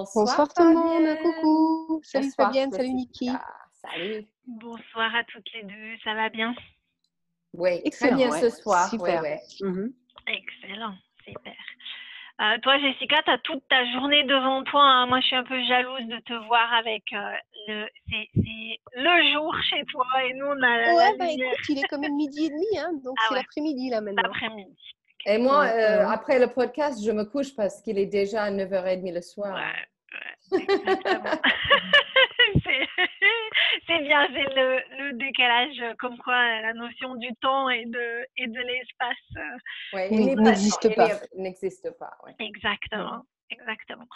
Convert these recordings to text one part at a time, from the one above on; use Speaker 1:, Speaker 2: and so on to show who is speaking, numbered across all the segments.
Speaker 1: Bonsoir,
Speaker 2: Bonsoir
Speaker 3: tout le monde,
Speaker 2: Fabienne.
Speaker 3: coucou. Salut
Speaker 2: Bonsoir,
Speaker 3: Fabienne, salut Niki.
Speaker 2: Jessica. Salut.
Speaker 1: Bonsoir à toutes les deux, ça va bien?
Speaker 2: Oui, très
Speaker 3: Excellent,
Speaker 2: bien
Speaker 3: ouais.
Speaker 2: ce soir.
Speaker 3: Super.
Speaker 2: Ouais, ouais.
Speaker 3: Mhm.
Speaker 1: Excellent, super. Euh, toi, Jessica, tu as toute ta journée devant toi. hein. Moi, je suis un peu jalouse de te voir avec euh, le. C'est le jour chez toi et nous, on a la,
Speaker 3: Ouais,
Speaker 1: la
Speaker 3: bah
Speaker 1: lumière
Speaker 3: écoute, il est quand même midi et demi, hein, donc
Speaker 1: Ah
Speaker 3: c'est
Speaker 1: ouais.
Speaker 3: l'après-midi là maintenant.
Speaker 1: l'après-midi.
Speaker 2: Et moi, euh, après le podcast, je me couche parce qu'il est déjà 9h30 le soir.
Speaker 1: Ouais. c'est c'est bien, c'est le, le décalage, euh, comme quoi euh, la notion du temps et de, et de l'espace. euh,
Speaker 2: Ouais,
Speaker 3: n'existe pas.
Speaker 2: est- il n'existe pas. ouais.
Speaker 1: Exactement. Exactement.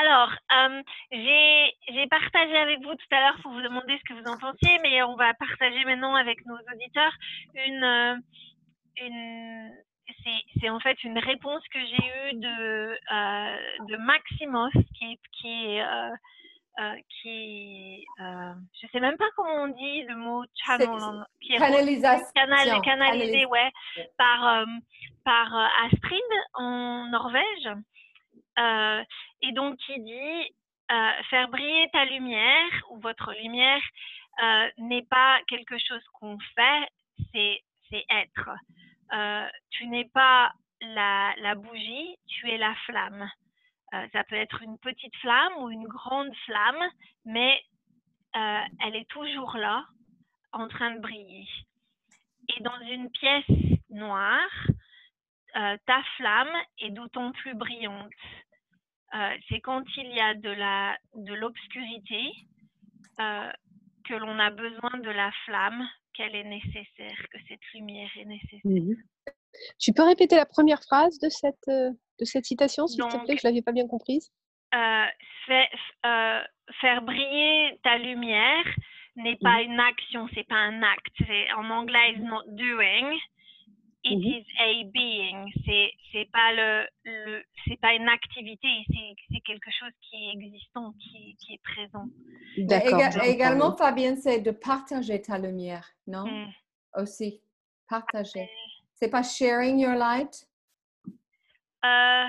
Speaker 1: Alors, euh, j'ai partagé avec vous tout à l'heure pour vous demander ce que vous en pensiez, mais on va partager maintenant avec nos auditeurs une, une c'est en fait une réponse que j'ai eue de, euh, de Maximos, qui qui est, euh, euh, qui, euh, je sais même pas comment on dit le mot channel, en- qui est
Speaker 2: Canalisation.
Speaker 1: canal, canalisé,
Speaker 2: Canalis-
Speaker 1: ouais, par, par Astrid en Norvège. Et donc, qui dit faire briller ta lumière ou votre lumière n'est pas quelque chose qu'on fait, c'est c'est être. Euh, tu n'es pas la, bougie, tu es la flamme. Euh, ça peut être une petite flamme ou une grande flamme, mais euh, elle est toujours là, en train de briller. Et dans une pièce noire, ta flamme est d'autant plus brillante. C'est quand il y a de l'obscurité que l'on a besoin de la flamme, qu'elle est nécessaire, que cette lumière est nécessaire.
Speaker 3: Mhm. Tu peux répéter la première phrase de cette, euh, de cette citation, s'il te plaît? Je ne l'avais pas bien comprise.
Speaker 1: Euh, fait- euh, faire briller ta lumière n'est pas une action, c'est pas un acte. En anglais, it's not doing, it
Speaker 3: Mhm.
Speaker 1: is a being. C'est c'est pas le, le c'est pas une activité, c'est quelque chose qui est existant, qui, qui est présent.
Speaker 3: D'accord.
Speaker 2: éga- également. Fabienne, c'est de partager ta lumière, non?
Speaker 1: Mm.
Speaker 2: Aussi, partager. C'est pas sharing your light?
Speaker 1: Euh,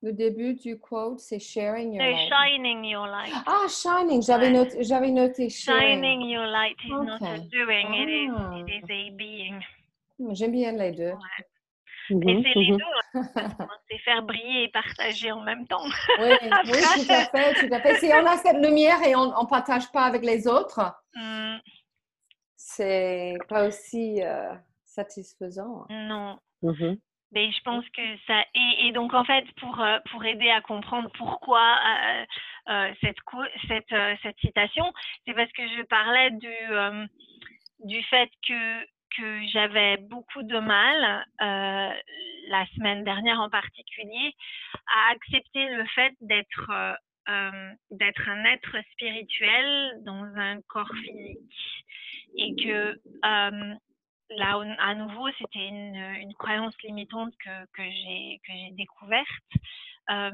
Speaker 2: Le début du quote, c'est sharing your
Speaker 1: no,
Speaker 2: light.
Speaker 1: shining your light.
Speaker 2: Ah, shining. J'avais noté, j'avais noté sharing.
Speaker 1: Shining your light is not a doing, it is,
Speaker 2: Ah.
Speaker 1: it is a being.
Speaker 2: J'aime bien les deux.
Speaker 1: Et
Speaker 3: Mhm,
Speaker 1: c'est les
Speaker 3: mhm.
Speaker 1: deux, hein, c'est faire briller et partager en même temps.
Speaker 2: Oui, oui, tout à fait, tout à fait. Si on a cette lumière et on ne partage pas avec les autres,
Speaker 1: Hmm,
Speaker 2: c'est pas aussi euh, satisfaisant.
Speaker 1: non.
Speaker 3: Mhm.
Speaker 1: Mais je pense que ça et, et donc en fait pour euh, pour aider à comprendre pourquoi euh, euh, cette cette cette citation, c'est parce que je parlais du euh, du fait que que j'avais beaucoup de mal euh, la semaine dernière en particulier à accepter le fait d'être euh, euh, d'être un être spirituel dans un corps physique et que euh, là, à nouveau, c'était une, une croyance limitante que, que j'ai découverte. Euh,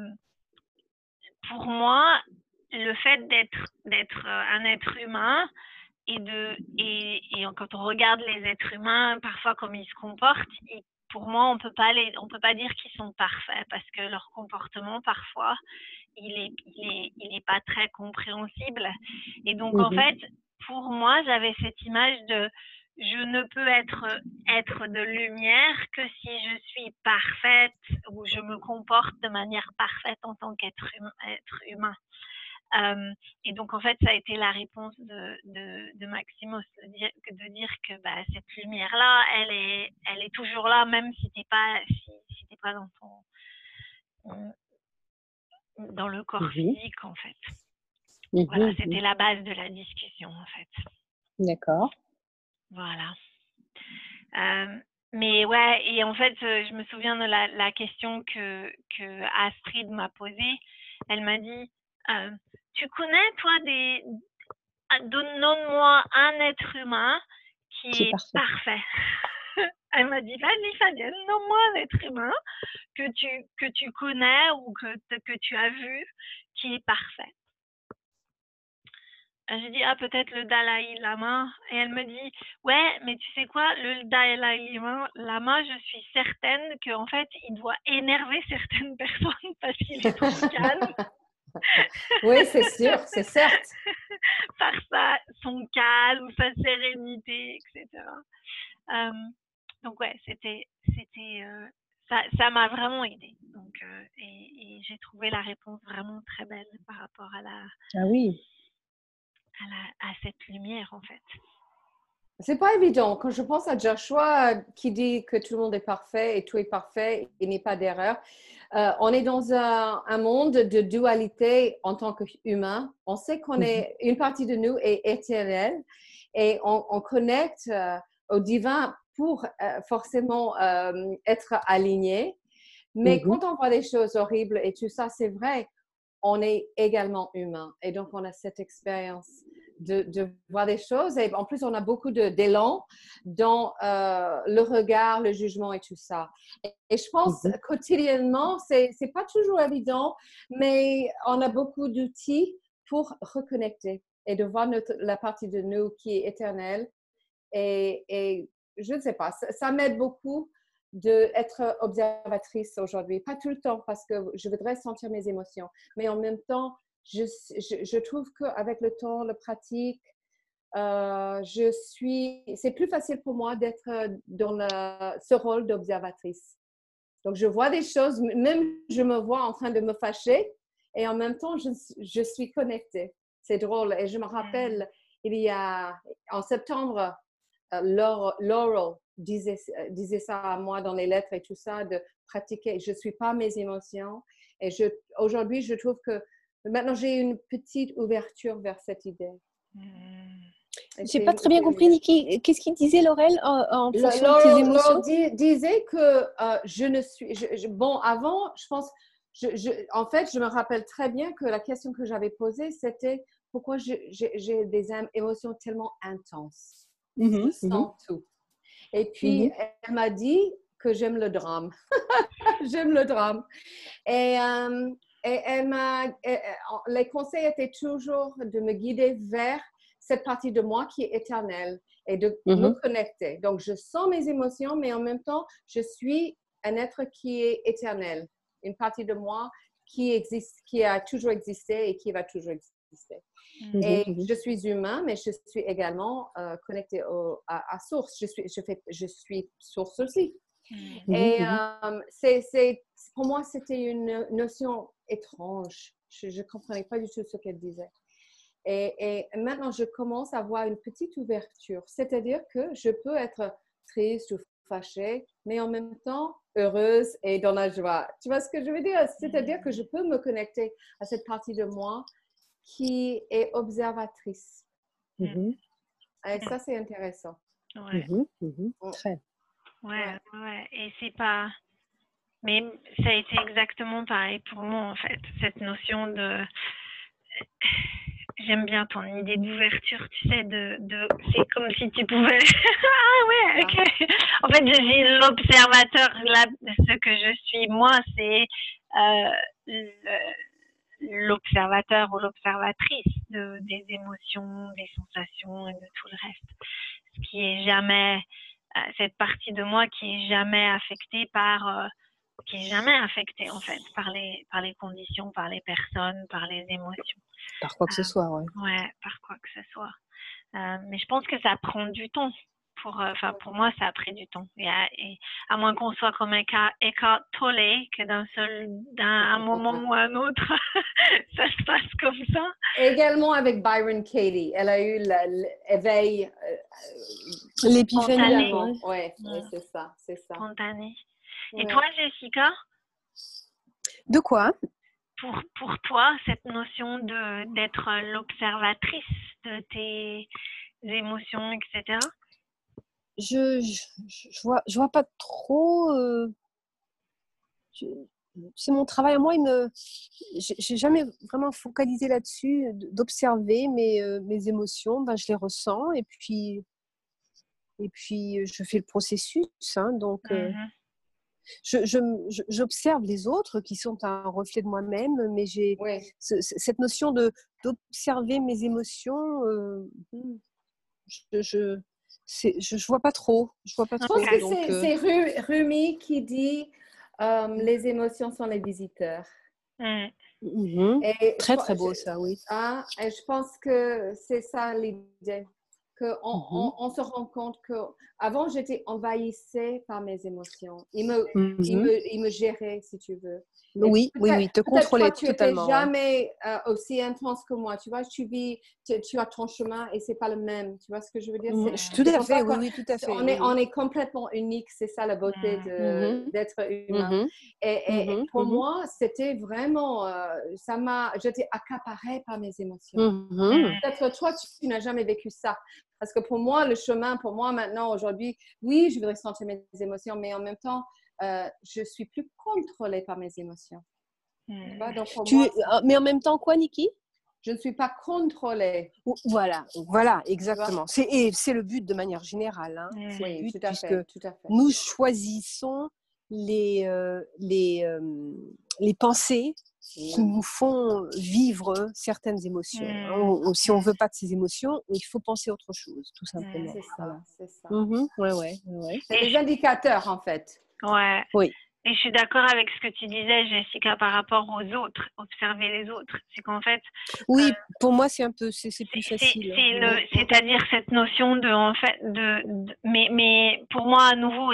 Speaker 1: pour moi, le fait d'être d'être euh, un être humain et de et, et quand on regarde les êtres humains, parfois comme ils se comportent, ils- pour moi, on peut pas les, on peut pas dire qu'ils sont parfaits parce que leur comportement parfois, il est il est il est pas très compréhensible. Et donc en
Speaker 3: Mhm.
Speaker 1: fait, pour moi, j'avais cette image de je ne peux être être de lumière que si je suis parfaite ou je me comporte de manière parfaite en tant qu'être hum- être humain. Euh, et donc en fait, ça a été la réponse de, de, de dire, de dire que bah, cette lumière là, elle est elle est toujours là même si t'es pas si, si t'es pas dans ton dans le corps
Speaker 3: Mhm.
Speaker 1: physique en fait.
Speaker 3: Mhm,
Speaker 1: Voilà, c'était la base de la discussion en fait.
Speaker 3: D'accord.
Speaker 1: Voilà. Euh, mais ouais, et en fait, je me souviens de la, la question que, que Astrid m'a posée. Elle m'a dit Tu connais, toi, des. Donne-moi un être humain qui est, parfait. Elle m'a dit, vas-y Fabienne, nomme-moi un être humain que tu, que tu connais ou que, que tu as vu qui est parfait. J'ai dit, ah, peut-être le Dalai Lama. Et elle me dit, ouais, mais tu sais quoi, le Dalai Lama, je suis certaine qu'en fait, il doit énerver certaines personnes parce qu'il est trop calme.
Speaker 2: oui, c'est sûr, c'est certes.
Speaker 1: Par sa, son calme, sa sérénité, etc. donc, ouais, c'était, c'était, euh, ça, ça m'a vraiment aidé. Donc, euh, et, et j'ai trouvé la réponse vraiment très belle par rapport à la.
Speaker 3: Ah oui.
Speaker 1: À, la, à cette lumière, en fait.
Speaker 2: C'est pas évident. Quand je pense à Joshua qui dit que tout le monde est parfait et tout est parfait, il n'y a pas d'erreur. Euh, on est dans un, monde de dualité en tant qu'humain. On sait qu'on est, mhm. une partie de nous est éternelle et on, connecte euh, au divin pour euh, forcément être aligné. Mais mhm. quand on voit des choses horribles et tout ça, c'est vrai, on est également humain. Et donc, on a cette expérience de, voir des choses. Et en plus, on a beaucoup d'élan dans euh, le regard, le jugement et tout ça. Et, je pense mm-hmm. quotidiennement, c'est n'est pas toujours évident, mais on a beaucoup d'outils pour reconnecter et de voir notre, la partie de nous qui est éternelle. Et, et je ne sais pas, ça, m'aide beaucoup d'être observatrice aujourd'hui. Pas tout le temps parce que je voudrais sentir mes émotions, mais en même temps, je, je, trouve qu'avec le temps, la pratique, euh, je suis, c'est plus facile pour moi d'être dans ce rôle d'observatrice. Donc, je vois des choses, même je me vois en train de me fâcher et en même temps, je, je suis connectée. C'est drôle. Et je me rappelle, il y a, en septembre, euh, Laurel disait, disait ça à moi dans les lettres et tout ça, de pratiquer. Je ne suis pas mes émotions. Et aujourd'hui, je trouve que Maintenant, j'ai une petite ouverture vers cette idée.
Speaker 3: Je hmm. J'ai pas très bien compris, Qu'est-ce qu'il disait, Laurel, en, fonction de tes émotions?
Speaker 2: disait que euh, je ne suis... bon, avant, je pense... Je, en fait, je me rappelle très bien que la question que j'avais posée, c'était pourquoi j'ai des émotions tellement intenses. Mm je sens tout. Et puis, mm-hmm. elle m'a dit que j'aime le drame. j'aime le drame. Et, euh, et elle m'a, les conseils étaient toujours de me guider vers cette partie de moi qui est éternelle et de me mm-hmm. connecter. Donc, je sens mes émotions, mais en même temps, je suis un être qui est éternel, une partie de moi qui existe, qui a toujours existé et qui va toujours exister. Mm-hmm. Et mm-hmm. je suis humain, mais je suis également euh, connecté à, à, source. Je suis, je, fais, je suis source aussi. Et euh, c'est, pour moi, c'était une notion étrange. Je ne comprenais pas du tout ce qu'elle disait. Et, maintenant, je commence à avoir une petite ouverture. C'est-à-dire que je peux être triste ou fâchée, mais en même temps heureuse et dans la joie. Tu vois ce que je veux dire? C'est-à-dire que je peux me connecter à cette partie de moi qui est observatrice.
Speaker 3: Mm-hmm.
Speaker 2: Et ça, c'est intéressant.
Speaker 1: Ouais.
Speaker 3: Mm-hmm. Mm-hmm. Très.
Speaker 1: Ouais, ouais. Et c'est pas. Mais ça a été exactement pareil pour moi, en fait. Cette notion de. J'aime bien ton idée d'ouverture, tu sais, de, de... c'est comme si tu pouvais. ah ouais, ok. En fait, je suis l'observateur. Là, ce que je suis, moi, c'est euh, l'observateur ou l'observatrice de, des émotions, des sensations et de tout le reste. Ce qui est jamais cette partie de moi qui est jamais affectée par euh, qui est jamais affectée en fait par les par les conditions, par les personnes, par les émotions.
Speaker 3: Par quoi que ce euh, soit,
Speaker 1: ouais. Ouais, par quoi que ce soit. mais je pense que ça prend du temps. Pour, enfin, pour moi, ça a pris du temps. Et à, moins qu'on soit comme un cas Tolle, que d'un seul, d'un moment ou un autre, ça se passe comme ça.
Speaker 2: Également avec Byron Katie, elle a eu l'éveil
Speaker 3: L'épiphanie.
Speaker 2: Oui, ouais, c'est ça, c'est ça.
Speaker 1: Spontané. Et toi, Jessica?
Speaker 3: De quoi?
Speaker 1: Pour, pour toi, cette notion de d'être l'observatrice de tes émotions, etc.
Speaker 3: je, je, je, vois, je vois pas trop. Euh, c'est mon travail à moi. Je j'ai jamais vraiment focalisé là-dessus, d'observer mes, euh, mes émotions. Ben, je les ressens et puis et puis je fais le processus. Hein, donc mmh j'observe les autres qui sont un reflet de moi-même, mais j'ai cette notion de d'observer mes émotions. Euh, je, je je, vois pas trop. Je vois pas trop.
Speaker 2: pense que c'est Rumi qui dit euh, les émotions sont les visiteurs.
Speaker 3: Mmh. Mmh. très très beau ça, oui.
Speaker 2: Ah, et je pense que c'est ça l'idée qu'on mmh on, se rend compte que avant j'étais envahissée par mes émotions. Il me, il, me, il me gérait, si tu veux.
Speaker 3: Oui, oui, oui, te contrôler tu totalement.
Speaker 2: Tu jamais euh, aussi intense que moi. Tu vois, tu vis, tu, as ton chemin et c'est pas le même. Tu vois ce que je veux dire?
Speaker 3: Mmh, Tout à fait, oui, oui, tout à fait.
Speaker 2: On, Est, on est complètement unique. C'est ça la beauté mmh. d'être humain. Et, pour moi, c'était vraiment, euh, ça m'a, j'étais accaparée par mes émotions. Peut-être toi, tu n'as jamais vécu ça. Parce que pour moi, le chemin, pour moi maintenant, aujourd'hui, oui, je voudrais sentir mes émotions, mais en même temps, euh, je suis plus contrôlée par mes émotions.
Speaker 3: Hmm. Euh, mais en même temps, quoi, Niki
Speaker 2: Je ne suis pas contrôlée.
Speaker 3: Voilà, voilà, exactement. C'est, c'est le but de manière générale. Hein.
Speaker 2: Oui, tout, à fait, tout, à fait,
Speaker 3: Nous choisissons les, euh, les, les pensées qui nous font vivre certaines émotions. Mmh. si on veut pas de ces émotions, il faut penser autre chose, tout mmh, simplement.
Speaker 2: C'est ça, c'est ça.
Speaker 3: Mmh ouais, ouais, ouais.
Speaker 2: C'est les indicateurs, en fait.
Speaker 1: Ouais.
Speaker 3: Oui.
Speaker 1: Et je suis d'accord avec ce que tu disais, Jessica, par rapport aux autres, observer les autres. C'est qu'en fait.
Speaker 3: Oui, euh, pour moi, c'est un peu, c'est plus facile.
Speaker 1: Hein. C'est-à-dire cette notion de, en fait, de, mais, mais pour moi, à nouveau,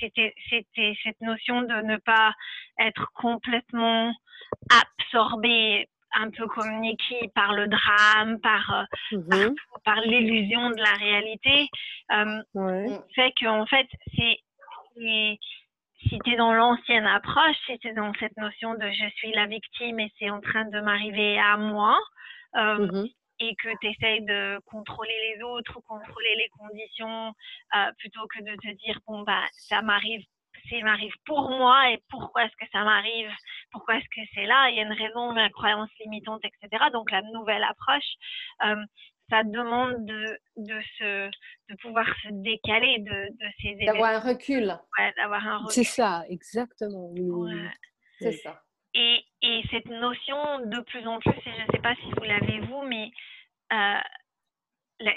Speaker 1: c'était, c'était cette notion de ne pas être complètement absorbé un peu comme Nikki par le drame, par, euh, mmh par, l'illusion de la réalité, euh, fait qu'en fait, c'est si tu es dans l'ancienne approche, si tu es dans cette notion de je suis la victime et c'est en train de m'arriver à moi, euh, mmh et que tu essayes de contrôler les autres, contrôler les conditions, euh, plutôt que de te dire, bon, bah, ça m'arrive ça m'arrive pour moi et pourquoi est-ce que ça m'arrive, pourquoi est-ce que c'est là, il y a une raison, ma croyance limitante, etc. Donc la nouvelle approche, euh, ça demande de, de, se, de pouvoir se décaler de, de ces événements.
Speaker 2: D'avoir un recul.
Speaker 1: Ouais, d'avoir un recul.
Speaker 3: C'est ça, exactement.
Speaker 2: C'est ça.
Speaker 1: Et, et, cette notion, de plus en plus, et je ne sais pas si vous l'avez vous, mais euh,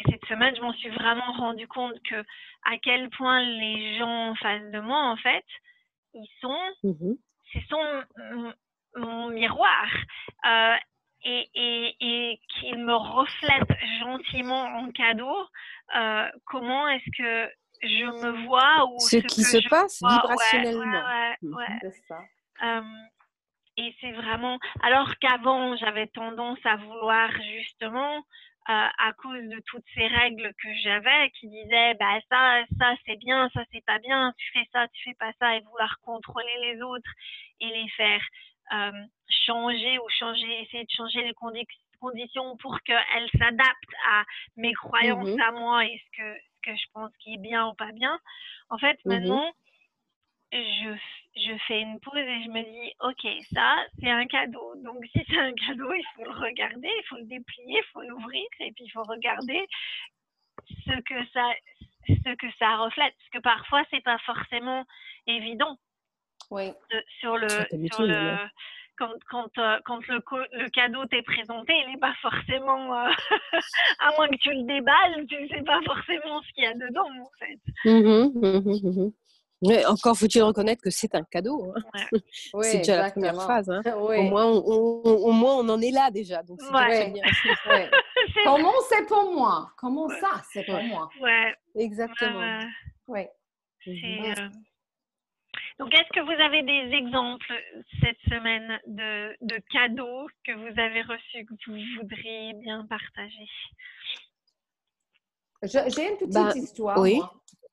Speaker 1: cette semaine, je m'en suis vraiment rendu compte que à quel point les gens en face de moi, en fait, ils sont, mmh ce sont mon miroir. Euh, et, et, et qu'ils me reflètent gentiment en cadeau euh, comment est-ce que je me vois ou
Speaker 3: ce, qui se passe vibrationnellement.
Speaker 1: Ouais, ouais, ouais, mmh. ça. Euh, et c'est vraiment. Alors qu'avant, j'avais tendance à vouloir justement euh, à cause de toutes ces règles que j'avais qui disaient bah ça ça c'est bien ça c'est pas bien tu fais ça tu fais pas ça et vouloir contrôler les autres et les faire euh, changer ou changer essayer de changer les conditions pour qu'elles s'adaptent à mes croyances mmh à moi et ce que ce que je pense qui est bien ou pas bien en fait mmh maintenant je, je fais une pause et je me dis, OK, ça, c'est un cadeau. Donc, si c'est un cadeau, il faut le regarder, il faut le déplier, il faut l'ouvrir et puis il faut regarder ce que ça, ce que ça reflète. Parce que parfois, c'est pas forcément évident.
Speaker 2: Oui.
Speaker 1: sur le, sur le, quand, quand, euh, quand le, le, cadeau t'est présenté, il n'est pas forcément, euh, à moins que tu le déballes, tu ne sais pas forcément ce qu'il y a dedans en fait.
Speaker 3: Mmh mmh mmh mais encore faut-il reconnaître que c'est un cadeau. Hein. c'est déjà la première phase. Hein. Au, moins, on, au moins, on en est là déjà. Donc,
Speaker 2: c'est bien. Comment c'est pour moi? Comment ça, c'est pour moi?
Speaker 1: Ouais.
Speaker 3: Exactement.
Speaker 2: Oui.
Speaker 1: Mmh euh, donc, est-ce que vous avez des exemples cette semaine de, de cadeaux que vous avez reçus que vous voudriez bien partager?
Speaker 2: J'ai une petite bah, histoire.
Speaker 3: Oui.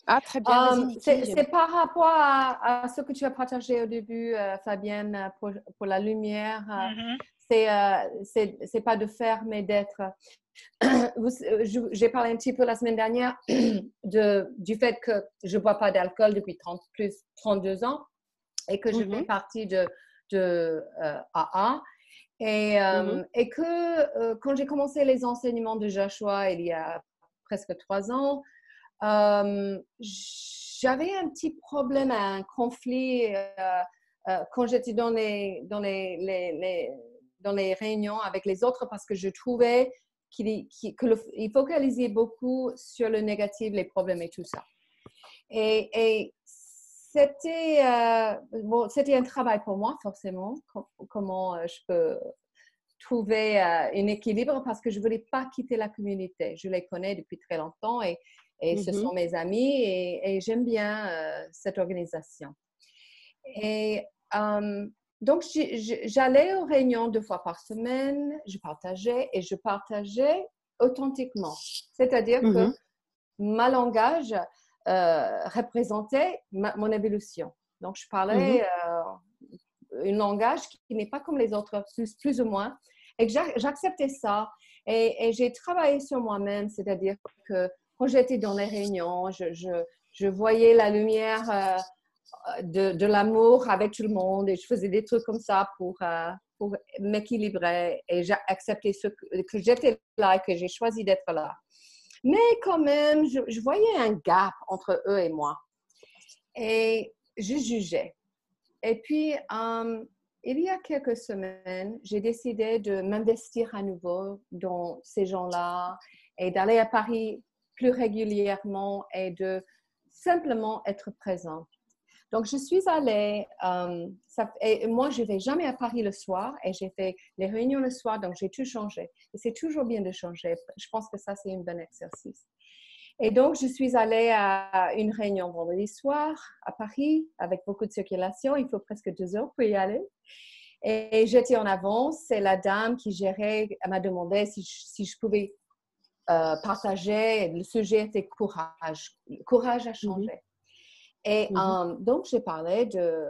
Speaker 3: Ah, très bien.
Speaker 2: Um, c'est par rapport à, ce que tu as partagé au début, euh, Fabienne, pour, pour, la lumière. Euh, mm-hmm. C'est euh, c'est pas de faire, mais d'être. J'ai parlé un petit peu la semaine dernière de, du fait que je ne bois pas d'alcool depuis 30, plus 32 ans et que je fais mm-hmm. partie de, de AA. Et, mm-hmm. et que quand j'ai commencé les enseignements de Joshua il y a presque trois ans, j'avais un petit problème, un conflit quand j'étais dans les, dans les, les dans les réunions avec les autres parce que je trouvais qu'il qu focalisait beaucoup sur le négatif, les problèmes et tout ça. Et, et c'était euh, bon, un travail pour moi, forcément, comment euh, je peux trouver euh, un équilibre parce que je ne voulais pas quitter la communauté. Je les connais depuis très longtemps et, et ce mm-hmm. sont mes amis et, et j'aime bien cette organisation. Et donc, j'allais aux réunions deux fois par semaine, je partageais et je partageais authentiquement. C'est-à-dire que mm-hmm. ma langage euh, représentait mon évolution. Donc, je parlais euh, un langage qui, n'est pas comme les autres, plus, plus ou moins. Et j'acceptais ça. Et, j'ai travaillé sur moi-même, c'est-à-dire que quand j'étais dans les réunions, je, je, je voyais la lumière. Euh, de, l'amour avec tout le monde et je faisais des trucs comme ça pour, euh, pour m'équilibrer et j'ai ce que, j'étais là et que j'ai choisi d'être là. Mais quand même, je, voyais un gap entre eux et moi et je jugeais. Et puis, euh, il y a quelques semaines, j'ai décidé de m'investir à nouveau dans ces gens-là et d'aller à Paris plus régulièrement et de simplement être présente. Donc, je suis allée, euh, moi, je ne vais jamais à Paris le soir et j'ai fait les réunions le soir, donc j'ai tout changé. Et c'est toujours bien de changer. Je pense que ça, c'est un bon exercice. Et donc, je suis allée à une réunion vendredi soir à Paris avec beaucoup de circulation. Il faut presque deux heures pour y aller. Et j'étais en avance et la dame qui gérait m'a demandé si je, pouvais euh, partager. Le sujet était courage, courage à changer. Et mmh euh, donc, j'ai parlé de,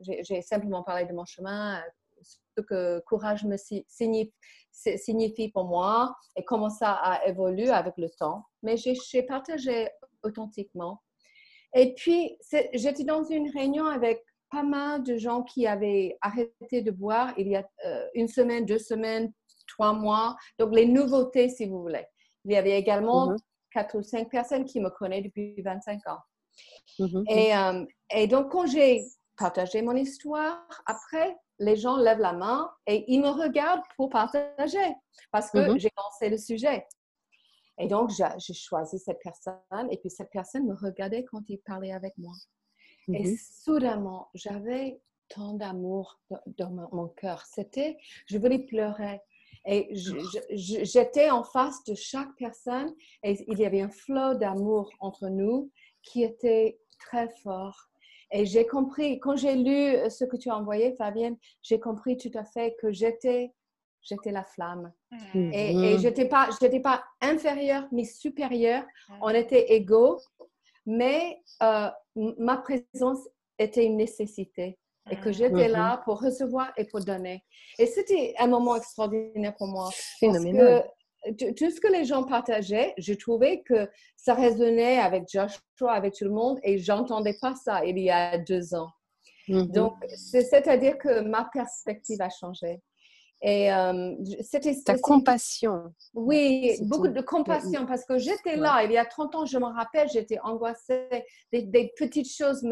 Speaker 2: j'ai simplement parlé de mon chemin, ce que courage me signifie, signifie pour moi et comment ça a évolué avec le temps. Mais j'ai partagé authentiquement. Et puis, j'étais dans une réunion avec pas mal de gens qui avaient arrêté de boire il y a euh, une semaine, deux semaines, trois mois. Donc, les nouveautés, si vous voulez. Il y avait également mmh quatre ou cinq personnes qui me connaissent depuis 25 ans. Mmh et, euh, et, donc, quand j'ai partagé mon histoire, après, les gens lèvent la main et ils me regardent pour partager parce que mmh j'ai lancé le sujet. Et donc, j'ai choisi cette personne et puis cette personne me regardait quand il parlait avec moi. Et soudainement, j'avais tant d'amour dans mon cœur. C'était, je voulais pleurer. Et j'étais en face de chaque personne et il y avait un flot d'amour entre nous qui était très fort. Et j'ai compris, quand j'ai lu ce que tu as envoyé, Fabienne, j'ai compris tout à fait que j'étais j'étais la flamme. Mm. Et, et je n'étais pas, pas inférieure ni supérieure. Mm. On était égaux, mais euh, ma présence était une nécessité et que mm. j'étais là mm-hmm. pour recevoir et pour donner. Et c'était un moment extraordinaire pour moi. Phénoménal tout ce que les gens partageaient, je trouvais que ça résonnait avec Joshua, avec tout le monde, et j'entendais pas ça il y a deux ans. Mm-hmm. Donc, c'est-à-dire que ma perspective a changé. Et euh,
Speaker 3: c'était ta compassion.
Speaker 2: Oui, beaucoup de compassion parce que j'étais là il y a 30 ans, je me rappelle, j'étais angoissée. Des, petites choses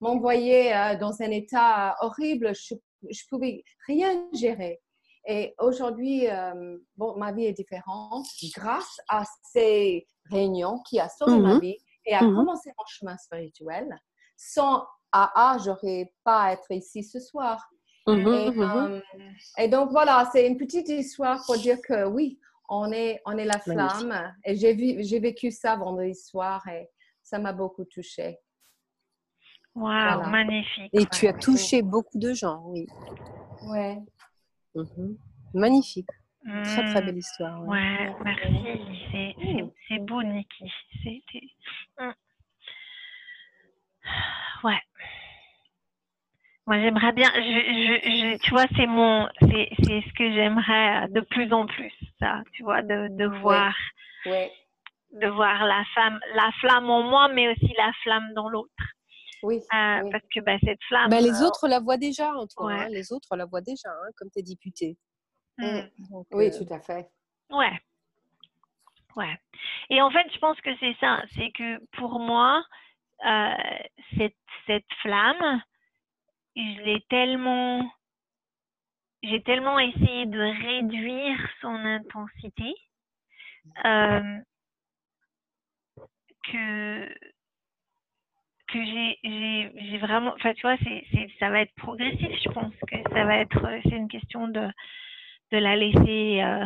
Speaker 2: m'envoyaient euh, dans un état horrible. Je ne pouvais rien gérer. Et aujourd'hui, euh, bon, ma vie est différente grâce à ces réunions qui a sauvé ma mhm. vie et a mhm. commencé mon chemin spirituel. Sans AA, j'aurais pas être ici ce soir. Mhm, euh, et, donc voilà, c'est une petite histoire pour dire que oui, on est, on est la flamme. Et j'ai, vécu ça vendredi soir et ça m'a beaucoup touchée.
Speaker 1: Waouh, magnifique.
Speaker 3: Et tu as touché beaucoup de gens, oui.
Speaker 2: Ouais.
Speaker 3: Mhm. Magnifique. Très, très belle histoire.
Speaker 1: Ouais, merci. C'est beau, Niki. Mmh. Ouais. Moi, j'aimerais bien, je, tu vois, c'est mon, c'est, ce que j'aimerais de plus en plus, ça, tu vois, de, de voir, de voir la femme, la flamme en moi, mais aussi la flamme dans l'autre.
Speaker 2: Oui,
Speaker 1: euh, Parce que bah, cette flamme.
Speaker 3: Mais les euh, autres la voient déjà, toi. Hein, les autres la voient déjà, hein, comme tes députés.
Speaker 2: Mm. oui, euh, tout à fait.
Speaker 1: Ouais. Ouais. Et en fait, je pense que c'est ça. C'est que pour moi, cette, cette flamme, je l'ai tellement, j'ai tellement essayé de réduire son intensité euh, que que j'ai vraiment enfin tu vois c'est ça va être progressif je pense que ça va être c'est une question de de la laisser euh,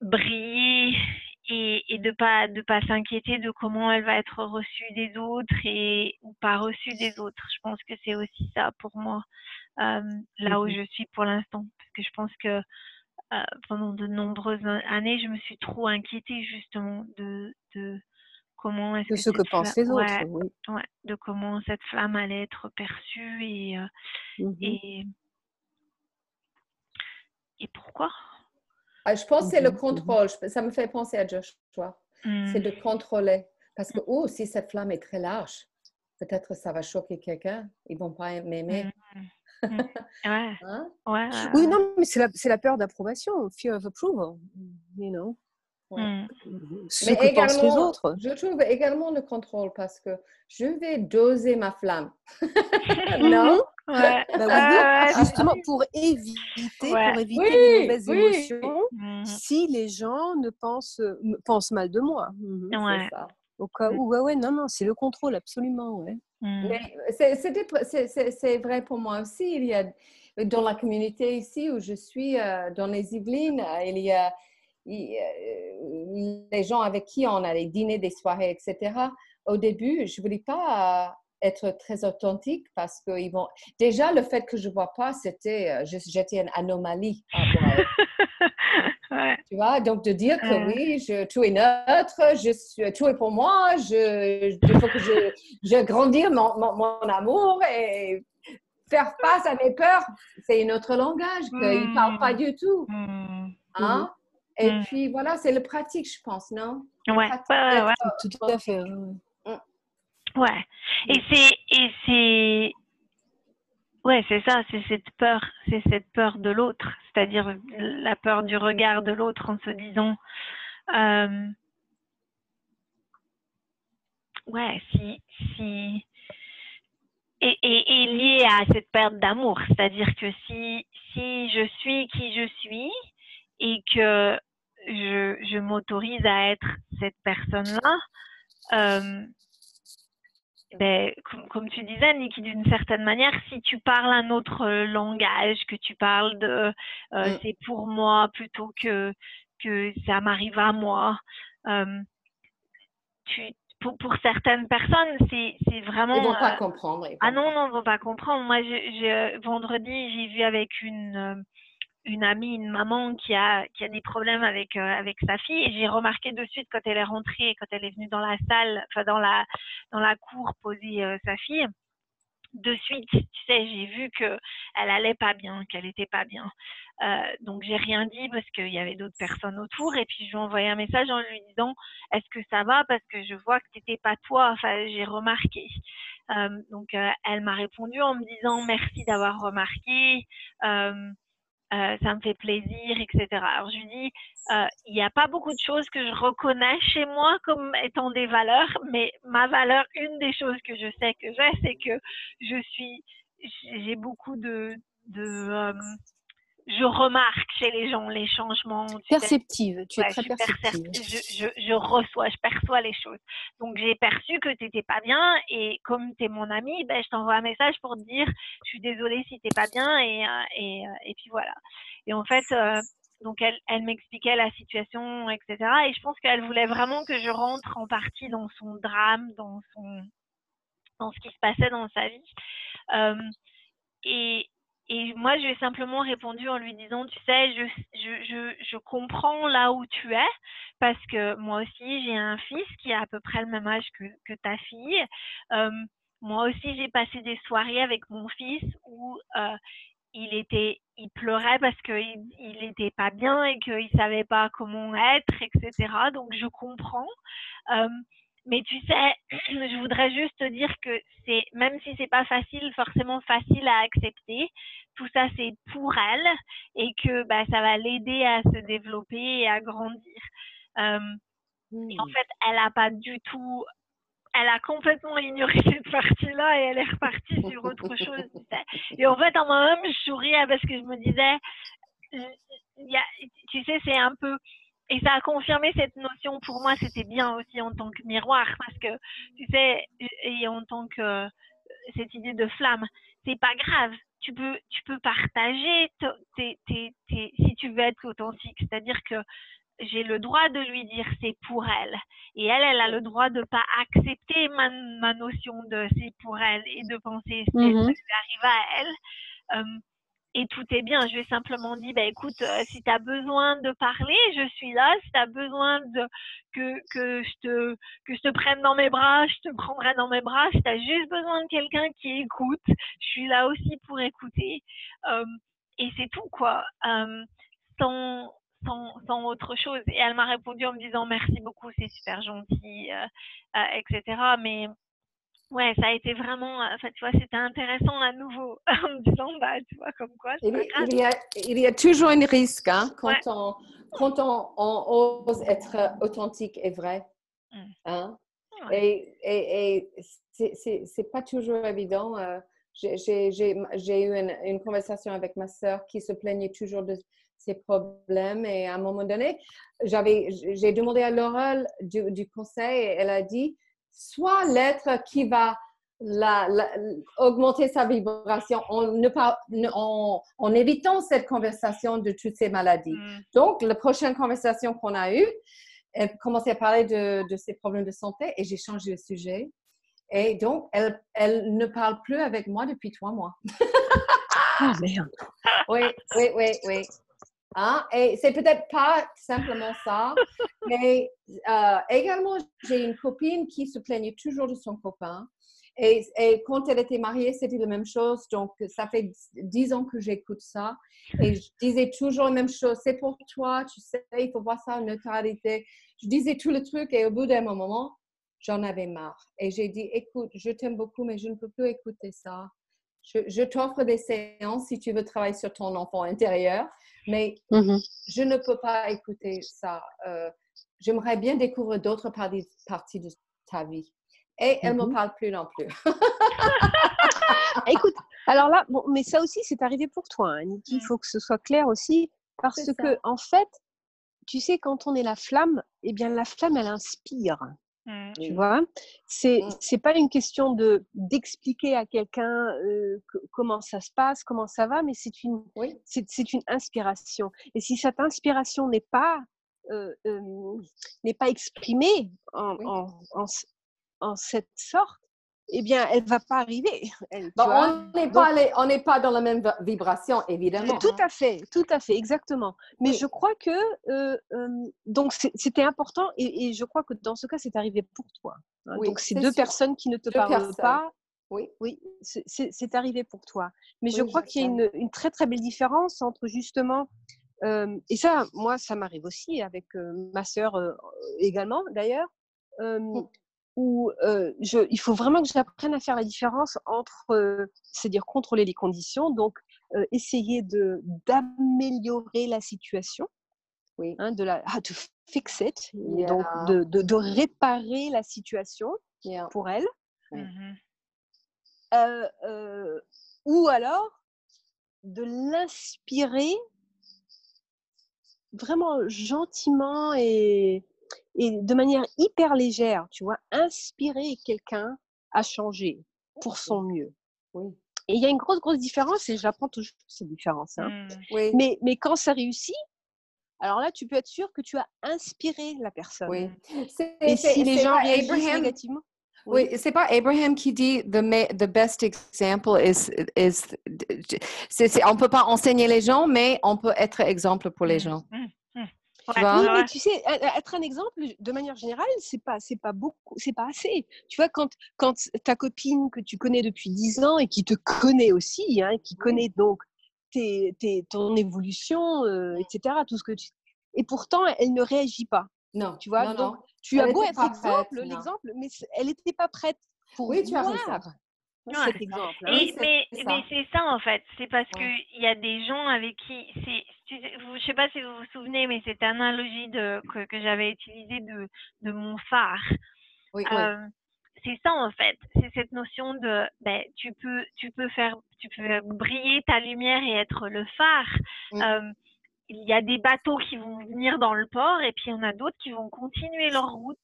Speaker 1: briller et, et de pas de pas s'inquiéter de comment elle va être reçue des autres et ou pas reçue des autres. Je pense que c'est aussi ça pour moi euh, là où mmh je suis pour l'instant parce que je pense que euh, pendant de nombreuses années je me suis trop inquiétée justement de de comment est-ce
Speaker 3: de ce que pensent les autres,
Speaker 1: oui. ouais, de comment cette flamme allait être perçue et euh, mmh et et pourquoi?
Speaker 2: Ah, je pense que c'est le contrôle. Ça me fait penser à Joshua. C'est de contrôler. Parce que, oh, si cette flamme est très large, peut-être ça va choquer quelqu'un. Ils ne vont pas m'aimer.
Speaker 1: ouais. Hein? ouais.
Speaker 3: Oui, non, mais c'est la, la, peur d'approbation, fear of approval, you know.
Speaker 2: Ouais. Ce mais que également, pensent les autres. Je trouve également le contrôle parce que je vais doser ma flamme. non?
Speaker 3: Ouais. Bah justement, pour éviter, pour éviter les mauvaises émotions, mmh. si les gens ne pensent, pensent mal de moi. Mmh,
Speaker 1: ouais.
Speaker 3: Ça. Au cas où, ouais, ouais, non, non, c'est le contrôle, absolument, ouais.
Speaker 2: Mmh. C'est vrai pour moi aussi. Il y a, dans la communauté ici où je suis, euh, dans les Yvelines, il y a euh, les gens avec qui on a des dîners, des soirées, etc. Au début, je ne voulais pas être très authentique parce qu'ils vont. Déjà, le fait que je ne vois pas, c'était. Euh, j'étais une anomalie. Tu vois, donc de dire que oui, je, tout est neutre, je suis, tout est pour moi, je, il faut que je, je grandir mon, mon, amour et faire face à mes peurs, c'est un autre langage qu'ils ne parlent pas du tout. Mmh. Hein? Et mmh. puis voilà, c'est le pratique, je pense, non?
Speaker 1: Ouais, ouais, ouais,
Speaker 3: tout à fait.
Speaker 1: Ouais. Et c'est et c'est ouais, c'est ça, c'est cette peur, c'est cette peur de l'autre, c'est-à-dire la peur du regard de l'autre en se disant euh, ouais, si si et, et, et lié à cette perte d'amour, c'est-à-dire que si si je suis qui je suis et que je, je m'autorise à être cette personne-là, euh, ben, comme, tu disais, Niki, d'une certaine manière, si tu parles un autre euh, langage, que tu parles de euh, mm. c'est pour moi plutôt que, que ça m'arrive à moi, euh, tu, pour, pour, certaines personnes, c'est vraiment.
Speaker 2: Ils ne vont pas comprendre.
Speaker 1: Ah non, non, ils ne vont pas comprendre. Moi, je, vendredi, j'ai vu avec une une amie, une maman qui a, qui a des problèmes avec, euh, avec sa fille. Et j'ai remarqué de suite quand elle est rentrée, quand elle est venue dans la salle, enfin dans la, dans la cour poser euh, sa fille, de suite, tu sais, j'ai vu que elle allait pas bien, qu'elle était pas bien. Euh, donc j'ai rien dit parce qu'il y avait d'autres personnes autour et puis je lui ai envoyé un message en lui disant est-ce que ça va? Parce que je vois que t'étais pas toi. Enfin j'ai remarqué. Euh, donc elle m'a répondu en me disant merci d'avoir remarqué. Euh, ça me fait plaisir, etc. Alors je lui dis, euh, il n'y a pas beaucoup de choses que je reconnais chez moi comme étant des valeurs, mais ma valeur, une des choses que je sais que j'ai, c'est que je suis, j'ai beaucoup de, de euh, je remarque chez les gens les changements.
Speaker 3: Perceptive, tu es très perceptive.
Speaker 1: Je, je, reçois, je perçois les choses. Donc j'ai perçu que tu n'étais pas bien et comme tu es mon ami, ben, je t'envoie un message pour te dire je suis désolée si tu n'es pas bien et, euh, et, euh, et, puis voilà. Et en fait, euh, donc elle, elle m'expliquait la situation, etc. Et je pense qu'elle voulait vraiment que je rentre en partie dans son drame, dans, son, dans ce qui se passait dans sa vie. et, et moi, je lui ai simplement répondu en lui disant, tu sais, je, je, je, je, comprends là où tu es, parce que moi aussi, j'ai un fils qui a à peu près le même âge que, que ta fille. Euh, moi aussi, j'ai passé des soirées avec mon fils où euh, il était, il pleurait parce qu'il il était pas bien et qu'il savait pas comment être, etc. Donc je comprends. Euh, mais tu sais, je voudrais juste te dire que c'est, même si c'est pas facile, forcément facile à accepter, tout ça c'est pour elle et que bah, ça va l'aider à se développer et à grandir. Euh, et en fait, elle n'a pas du tout, elle a complètement ignoré cette partie-là et elle est repartie sur autre chose. Tu, sais. et en fait, en moi-même, je souriais parce que je me disais, euh, y a, tu sais, c'est un peu, et ça a confirmé cette notion pour moi, c'était bien aussi en tant que miroir parce que, tu sais, et en tant que euh, cette idée de flamme, c'est pas grave. Tu peux, tu peux partager tes, tes, tes, si tu veux être authentique. C'est-à-dire que j'ai le droit de lui dire c'est pour elle. Et elle, elle a le droit de pas accepter ma, ma notion de c'est pour elle et de penser c'est
Speaker 2: Mhm.
Speaker 1: ça lui arrive à elle. Euh, et tout est bien. Je lui ai simplement dit, bah, écoute, euh, si tu as besoin de parler, je suis là. Si tu as besoin de, que, que, je te, que je te prenne dans mes bras, je te prendrai dans mes bras. Si tu as juste besoin de quelqu'un qui écoute, je suis là aussi pour écouter. Et c'est tout, quoi. Sans, sans, sans, autre chose. Et elle m'a répondu en me disant merci beaucoup, c'est super gentil, euh, euh, etc. Mais ouais, ça a été vraiment, enfin, tu vois, c'était intéressant à nouveau en me disant, bah, tu vois, comme quoi.
Speaker 2: Il, il, y a, il y a toujours un risque hein, quand,
Speaker 1: Ouais.
Speaker 2: on, quand on, on ose être authentique et vrai.
Speaker 1: Mm.
Speaker 2: Hein?
Speaker 1: Ouais.
Speaker 2: Et, et, et c'est- pas toujours évident. euh, j'ai- eu une, une conversation avec ma sœur qui se plaignait toujours de ses problèmes et à un moment donné, j'ai demandé à Laurel du, du conseil et elle a dit soit l'être qui va la- la- augmenter sa vibration en, ne pas, en, en évitant cette conversation de toutes ces maladies.
Speaker 1: Mm.
Speaker 2: Donc, la prochaine conversation qu'on a eue, elle commençait à parler de, de ses problèmes de santé et j'ai changé le sujet. Et donc, elle, elle ne parle plus avec moi depuis trois mois.
Speaker 3: Ah merde.
Speaker 2: Oui, oui, oui, oui. Hein? Et c'est peut-être pas simplement ça, mais euh, également, j'ai une copine qui se plaignait toujours de son copain. Et, et quand elle était mariée, c'était la même chose. Donc, ça fait dix ans que j'écoute ça. Et je disais toujours la même chose. C'est pour toi, tu sais, il faut voir ça en neutralité. Je disais tout le truc et au bout d'un moment, j'en avais marre. Et j'ai dit, écoute, je t'aime beaucoup, mais je ne peux plus écouter ça. Je, je t'offre des séances si tu veux travailler sur ton enfant intérieur, mais
Speaker 3: Mhm.
Speaker 2: je ne peux pas écouter ça. Euh, J'aimerais bien découvrir d'autres parties, parties de ta vie. Et elle ne me parle plus non plus.
Speaker 3: Écoute, alors là, bon, mais ça aussi, c'est arrivé pour toi, hein, Niki. Il
Speaker 1: Mm.
Speaker 3: faut que ce soit clair aussi, parce que, en fait, tu sais, quand on est la flamme, eh bien, la flamme, elle inspire.
Speaker 1: Mm.
Speaker 3: Tu vois, c'est
Speaker 2: Mm.
Speaker 3: c'est pas une question de d'expliquer à quelqu'un euh, que- comment ça se passe, comment ça va, mais c'est une
Speaker 2: Oui.
Speaker 3: c'est une inspiration. Et si cette inspiration n'est pas euh, euh, n'est pas exprimée en,
Speaker 2: Oui.
Speaker 3: en, en cette sorte, eh bien, elle va pas arriver. Elle,
Speaker 2: Bon, on n'est pas, les- on n'est pas dans la même vi- vibration, évidemment.
Speaker 3: Tout à fait, tout à fait, exactement. Mais
Speaker 2: Oui.
Speaker 3: je crois que euh, euh, donc c'était important et, et je crois que dans ce cas c'est arrivé pour toi. hein.
Speaker 2: Oui,
Speaker 3: donc c'est deux
Speaker 2: sûr.
Speaker 3: personnes qui ne te
Speaker 2: Deux
Speaker 3: parlent
Speaker 2: personnes.
Speaker 3: pas.
Speaker 2: Oui.
Speaker 3: Oui, c'est- arrivé pour toi. Mais je crois qu'il y a une, une très très belle différence entre justement euh, et ça, moi, ça m'arrive aussi avec ma sœur également d'ailleurs. euh. Où euh, je, il faut vraiment que j'apprenne à faire la différence entre, euh, c'est-à-dire contrôler les conditions, donc euh, essayer de d'améliorer la situation,
Speaker 2: Oui.
Speaker 3: hein, de la how to fix it,
Speaker 2: Yeah.
Speaker 3: donc de, de, de réparer la situation
Speaker 2: Yeah.
Speaker 3: pour elle, euh, euh, ou alors de l'inspirer vraiment gentiment et, et de manière hyper légère, tu vois, inspirer quelqu'un à changer pour son mieux.
Speaker 2: Oui.
Speaker 3: Et il y a une grosse, grosse différence, et j'apprends toujours ces différences. hein.
Speaker 1: Mm.
Speaker 2: Oui.
Speaker 3: Mais, mais quand ça réussit, alors là, tu peux être sûr que tu as inspiré la personne.
Speaker 2: Oui.
Speaker 3: Et si les gens réagissent
Speaker 2: Abraham-
Speaker 3: négativement,
Speaker 4: Oui, c'est pas Abraham qui dit the, the best example is, is c'est, c'est- on peut pas enseigner les gens, mais on peut être exemple pour les
Speaker 1: Mm.
Speaker 4: gens.
Speaker 1: Mm. Ouais,
Speaker 4: vois?
Speaker 3: Oui,
Speaker 1: ouais,
Speaker 3: mais tu sais, être un exemple, de manière générale, c'est pas, c'est pas beaucoup, c'est pas assez. Tu vois, quand, quand ta copine que tu connais depuis 10 ans et qui te connaît aussi, hein, qui connaît donc tes, tes- ton évolution, euh, etc., tout ce que tu... Et pourtant, elle ne réagit pas.
Speaker 2: Non,
Speaker 3: Tu vois,
Speaker 2: non,
Speaker 3: donc
Speaker 2: non.
Speaker 3: tu
Speaker 2: Elle
Speaker 3: as beau être exemple, l'exemple, mais elle n'était pas prête pour
Speaker 2: Oui, tu as raison.
Speaker 1: Ouais.
Speaker 3: cet exemple. hein.
Speaker 2: Oui,
Speaker 1: Et,
Speaker 2: c'est
Speaker 1: mais
Speaker 2: ça.
Speaker 1: c'est ça en fait, c'est parce
Speaker 2: Ouais.
Speaker 1: que il y a des gens avec qui c'est, je sais pas si vous vous souvenez, mais cette analogie de que, que j'avais utilisée de de mon phare.
Speaker 2: Oui,
Speaker 1: Euh, c'est ça en fait, c'est cette notion de ben tu peux tu peux faire tu peux briller ta lumière et être le phare.
Speaker 2: Mm.
Speaker 1: Euh, il y a des bateaux qui vont venir dans le port et puis il y en a d'autres qui vont continuer leur route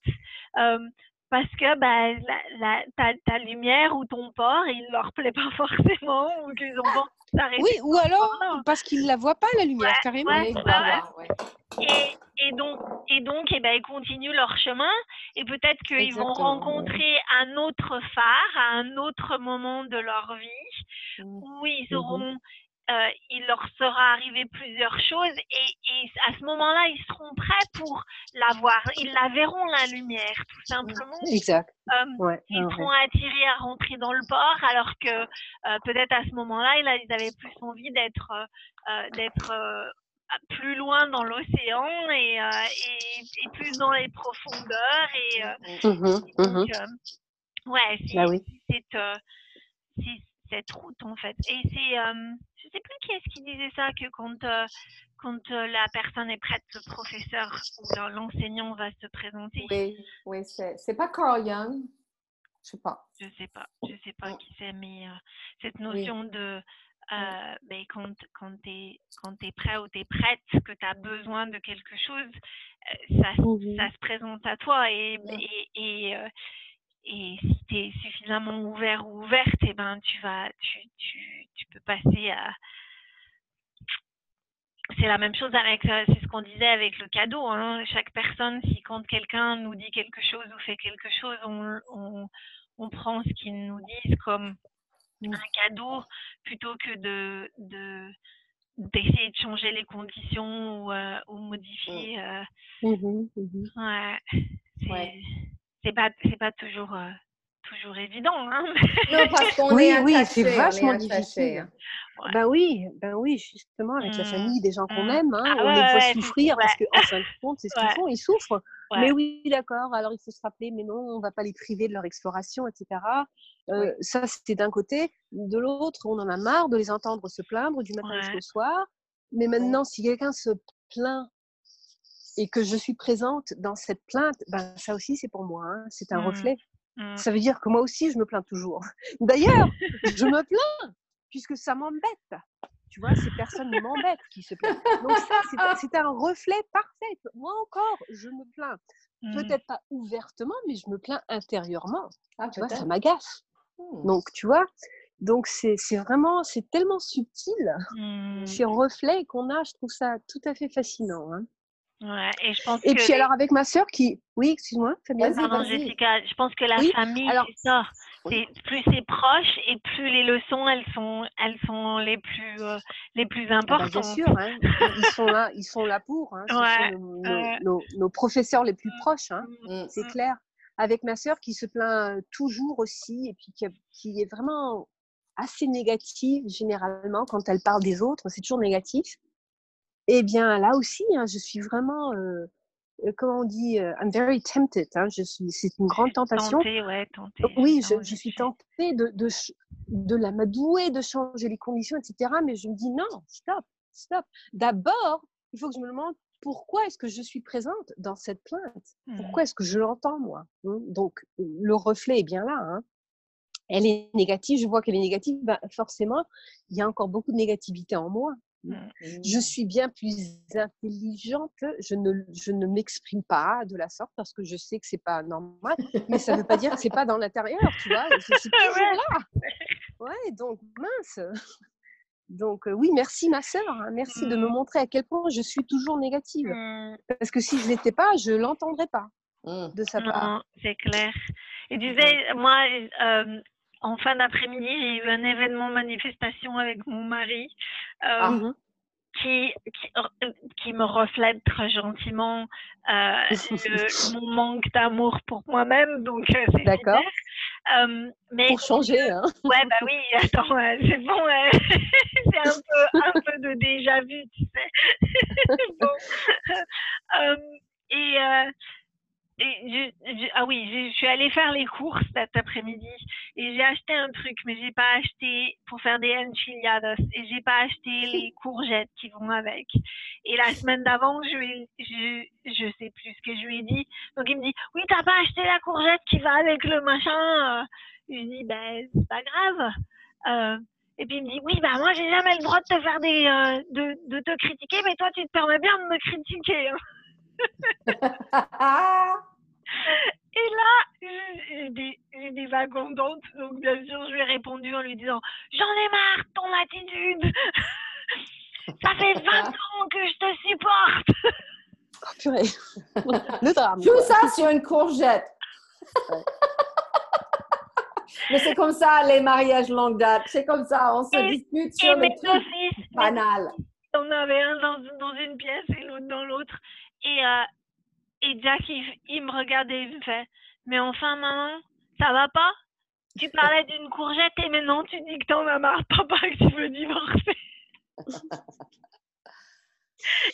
Speaker 1: euh, parce que ben la, la, ta, ta lumière ou ton port il leur plaît pas forcément ou qu'ils ont pas d'arrêter
Speaker 3: Oui, ou alors parce qu'ils ne la voient pas, la lumière, carrément.
Speaker 1: Ouais,
Speaker 2: voir, ouais.
Speaker 1: Et, et donc, et donc eh ben, ils continuent leur chemin et peut-être qu'ils vont rencontrer un autre phare à un autre moment de leur vie
Speaker 2: Mm.
Speaker 1: où ils
Speaker 3: Mhm.
Speaker 1: auront, euh, il leur sera arrivé plusieurs choses et, et à ce moment-là, ils seront prêts pour la voir. Ils la verront, la lumière, tout simplement.
Speaker 3: Exact.
Speaker 1: Euh,
Speaker 3: Ouais,
Speaker 1: ils
Speaker 3: ouais,
Speaker 1: seront attirés à rentrer dans le port alors que euh, peut-être à ce moment-là, ils, avaient plus envie d'être euh, d'être plus loin dans l'océan et, et, et plus dans les profondeurs et, et donc euh, ouais c'est
Speaker 3: Bah oui.
Speaker 1: c'est c'est cette route en fait et c'est je sais plus qui est-ce qui disait ça que quand euh, quand euh, la personne est prête le professeur ou l'en- l'enseignant va se présenter
Speaker 2: Oui, oui, c'est pas Carl Jung. Je sais pas.
Speaker 1: je sais pas, je sais pas qui c'est, mais euh, cette
Speaker 2: Oui.
Speaker 1: notion de ben, quand, quand tu es, t'es prêt ou tu es prête, que tu as besoin de quelque chose, ça, ça se présente à toi et, et, et, et si tu es suffisamment ouvert ou ouverte, et ben, tu, vas, tu, tu, tu peux passer à. C'est la même chose avec, euh, c'est ce qu'on disait avec le cadeau. Hein. Chaque personne, si quand quelqu'un nous dit quelque chose ou fait quelque chose, on, on, on prend ce qu'ils nous disent comme
Speaker 2: Mm.
Speaker 1: un cadeau plutôt que de, de d'essayer de changer les conditions ou, euh, ou modifier. euh,
Speaker 3: Mhm, mhm.
Speaker 1: ouais, c'est
Speaker 2: Ouais.
Speaker 1: c'est pas c'est pas toujours euh, toujours évident. Hein.
Speaker 2: Non, parce qu'on
Speaker 3: Oui,
Speaker 2: est
Speaker 3: oui,
Speaker 2: attaché.
Speaker 3: c'est vachement difficile.
Speaker 2: hein.
Speaker 1: Ouais.
Speaker 3: Ben oui, ben oui, justement, avec la
Speaker 1: Mm,
Speaker 3: famille, des gens qu'on
Speaker 1: mm.
Speaker 3: aime, hein,
Speaker 1: Ah
Speaker 3: on
Speaker 1: ouais,
Speaker 3: les voit
Speaker 1: ouais,
Speaker 3: souffrir parce qu'en fin de compte, c'est ce qu'ils font, ils souffrent.
Speaker 1: Ouais.
Speaker 3: Mais oui, d'accord, alors il faut se rappeler, mais non, on va pas les priver de leur exploration, etc. Euh, Ça, c'était d'un côté. De l'autre, on en a marre de les entendre se plaindre du matin
Speaker 1: Ouais.
Speaker 3: jusqu'au soir. Mais maintenant, si quelqu'un se plaint et que je suis présente dans cette plainte, ben, ça aussi, c'est pour moi. hein, C'est un
Speaker 1: Mm.
Speaker 3: reflet.
Speaker 1: Mm.
Speaker 3: Ça veut dire que moi aussi, je me plains toujours. D'ailleurs, je me plains puisque ça m'embête. Tu vois, ces personnes m'embêtent qui se plaignent. Donc ça, c'est- c'est un reflet parfait. Moi encore, je me plains.
Speaker 1: Mm.
Speaker 3: Peut-être pas ouvertement, mais je me plains intérieurement.
Speaker 2: Ah,
Speaker 3: Tu vois, ça m'agace.
Speaker 2: Hmm.
Speaker 3: Donc, tu vois, donc c'est c'est vraiment, c'est tellement subtil,
Speaker 1: Mm.
Speaker 3: ces reflets qu'on a. Je trouve ça tout à fait fascinant. hein.
Speaker 1: Ouais, et je pense
Speaker 3: Et
Speaker 1: que
Speaker 3: puis
Speaker 1: les-
Speaker 3: alors avec ma sœur qui, oui, excuse-moi, Fabienne.
Speaker 2: Vas-y,
Speaker 1: Pardon,
Speaker 2: vas-y.
Speaker 1: Jessica, je pense que la
Speaker 3: Oui,
Speaker 1: famille,
Speaker 3: alors-
Speaker 1: ça. Plus c'est proche et plus les leçons, elles sont, elles sont les plus, euh, les plus
Speaker 3: Ah bah,
Speaker 1: importantes.
Speaker 3: bien sûr, hein, ils sont là, ils sont là pour. hein,
Speaker 1: Ouais,
Speaker 3: sont nos,
Speaker 1: ouais.
Speaker 3: nos- nos professeurs les plus proches, hein,
Speaker 2: Hmm.
Speaker 3: c'est
Speaker 1: Mm.
Speaker 3: clair. Avec ma sœur qui se plaint toujours aussi et puis qui, a- qui est vraiment assez négative généralement quand elle parle des autres, c'est toujours négatif. Eh bien là aussi, hein, je suis vraiment, euh, euh, comment on dit, euh, I'm very tempted. hein, je suis, c'est une grande tentation.
Speaker 1: Tenter, ouais, tenter.
Speaker 3: Oui, je, je suis tentée de, de, de la m'adouer, de changer les conditions, etc. Mais je me dis non, stop, stop. D'abord, il faut que je me demande pourquoi est-ce que je suis présente dans cette plainte? Pourquoi est-ce que je l'entends, moi hein? Donc, le reflet est bien là. hein. Elle est négative, je vois qu'elle est négative, ben, forcément, il y a encore beaucoup de négativité en moi. Je suis bien plus intelligente, je ne, je ne m'exprime pas de la sorte parce que je sais que c'est pas normal, mais ça ne veut pas dire que c'est pas dans l'intérieur, tu vois. Je suis toujours là. Ouais, donc mince. Donc euh, oui, merci ma sœur, hein, merci de me
Speaker 1: Mm.
Speaker 3: montrer à quel point je suis toujours négative.
Speaker 1: Mm.
Speaker 3: Parce que si je l'étais pas, je l'entendrais pas
Speaker 2: Hmm.
Speaker 3: de sa part.
Speaker 1: C'est clair. Tu sais, moi, euh, en fin d'après-midi, j'ai eu un événement manifestation avec mon mari. Euh,
Speaker 2: Ah.
Speaker 3: Mhm.
Speaker 1: qui, qui, qui me reflète très gentiment euh, le- mon manque d'amour pour moi-même, donc euh, c'est
Speaker 3: D'accord.
Speaker 1: Euh, mais
Speaker 3: Pour changer, hein.
Speaker 1: ouais, bah oui, attends, euh, c'est bon, euh, c'est un peu, un peu de déjà vu, tu sais. bon. Euh, et euh, et je, je- ah oui, je, je suis allée faire les courses cet après-midi et j'ai acheté un truc, mais j'ai pas acheté pour faire des enchiladas et j'ai pas acheté les courgettes qui vont avec. Et la semaine d'avant, je, je je sais plus ce que je lui ai dit. Donc il me dit oui, t'as pas acheté la courgette qui va avec le machin. euh. Je lui dis ben c'est pas grave. Euh, et puis il me dit oui, bah moi j'ai jamais le droit de te faire des euh, de, de te critiquer, mais toi tu te permets bien de me critiquer. Et là, j'ai des, j'ai des vagandantes, donc bien sûr, je lui ai répondu en lui disant J'en ai marre de ton attitude Ça fait 20 ans que je te supporte
Speaker 3: Oh, purée. Le drame.
Speaker 2: Tout ça sur une courgette. Mais c'est comme ça, les mariages longue date. C'est comme ça, on se
Speaker 1: Et-
Speaker 2: dispute sur
Speaker 1: fils, mes
Speaker 2: banals.
Speaker 1: on avait un dans, dans une pièce et l'autre dans l'autre. Et, euh, et Jack, il, il me regarde et il me fait Mais enfin, maman, ça va pas? Tu parlais d'une courgette et maintenant tu dis que t'en as marre, papa, que tu veux divorcer.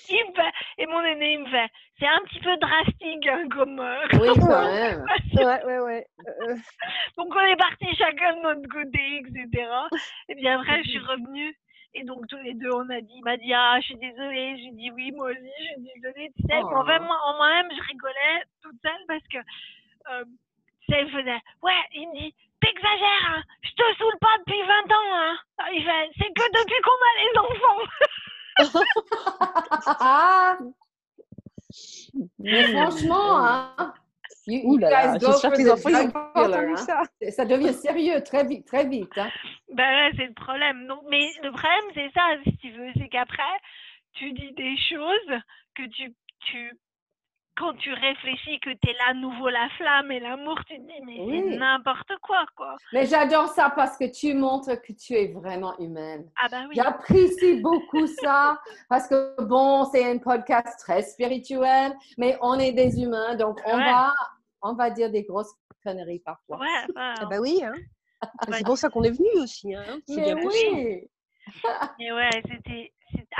Speaker 1: il me fait, et mon aîné, il me fait C'est un petit peu drastique hein, comme. euh,
Speaker 2: Oui,
Speaker 1: comme
Speaker 2: quand même.
Speaker 3: Ouais, ouais, ouais. Euh,
Speaker 1: donc on est partis chacun de notre côté, etc. Et bien après, je suis revenue. Et donc tous les deux, on a dit, il m'a dit, ah, je suis désolée. J'ai dit, oui, moi aussi, je suis désolée. Tu sais, en fait, moi, en moi-même, je rigolais toute seule parce que, euh, tu sais, il faisait, ouais, il me dit, t'exagères, hein, je te saoule pas depuis 20 ans, hein. Il fait, c'est que depuis qu'on a les enfants.
Speaker 2: Mais franchement, hein, you,
Speaker 3: là là, j'espère que les enfants, ils ont
Speaker 2: drug
Speaker 3: pas entendu
Speaker 2: hein.
Speaker 3: ça.
Speaker 2: Ça devient sérieux très vite, très vite. Hein.
Speaker 1: Ben ouais, c'est le problème. Donc, mais le problème, c'est ça, si tu veux, c'est qu'après, tu dis des choses que tu, tu, quand tu réfléchis que tu es là, nouveau la flamme et l'amour, tu te dis, mais
Speaker 2: Oui.
Speaker 1: c'est n'importe quoi, quoi.
Speaker 2: Mais j'adore ça parce que tu montres que tu es vraiment humaine.
Speaker 1: Ah bah oui.
Speaker 2: J'apprécie beaucoup ça parce que bon, c'est un podcast très spirituel, mais on est des humains, donc on
Speaker 1: Ouais.
Speaker 2: va, on va dire des grosses conneries parfois.
Speaker 1: Ouais,
Speaker 3: Ah bah oui, hein. C'est pour ça qu'on est venu aussi, hein. C'est possible.
Speaker 2: oui,
Speaker 1: mais ouais, c'était.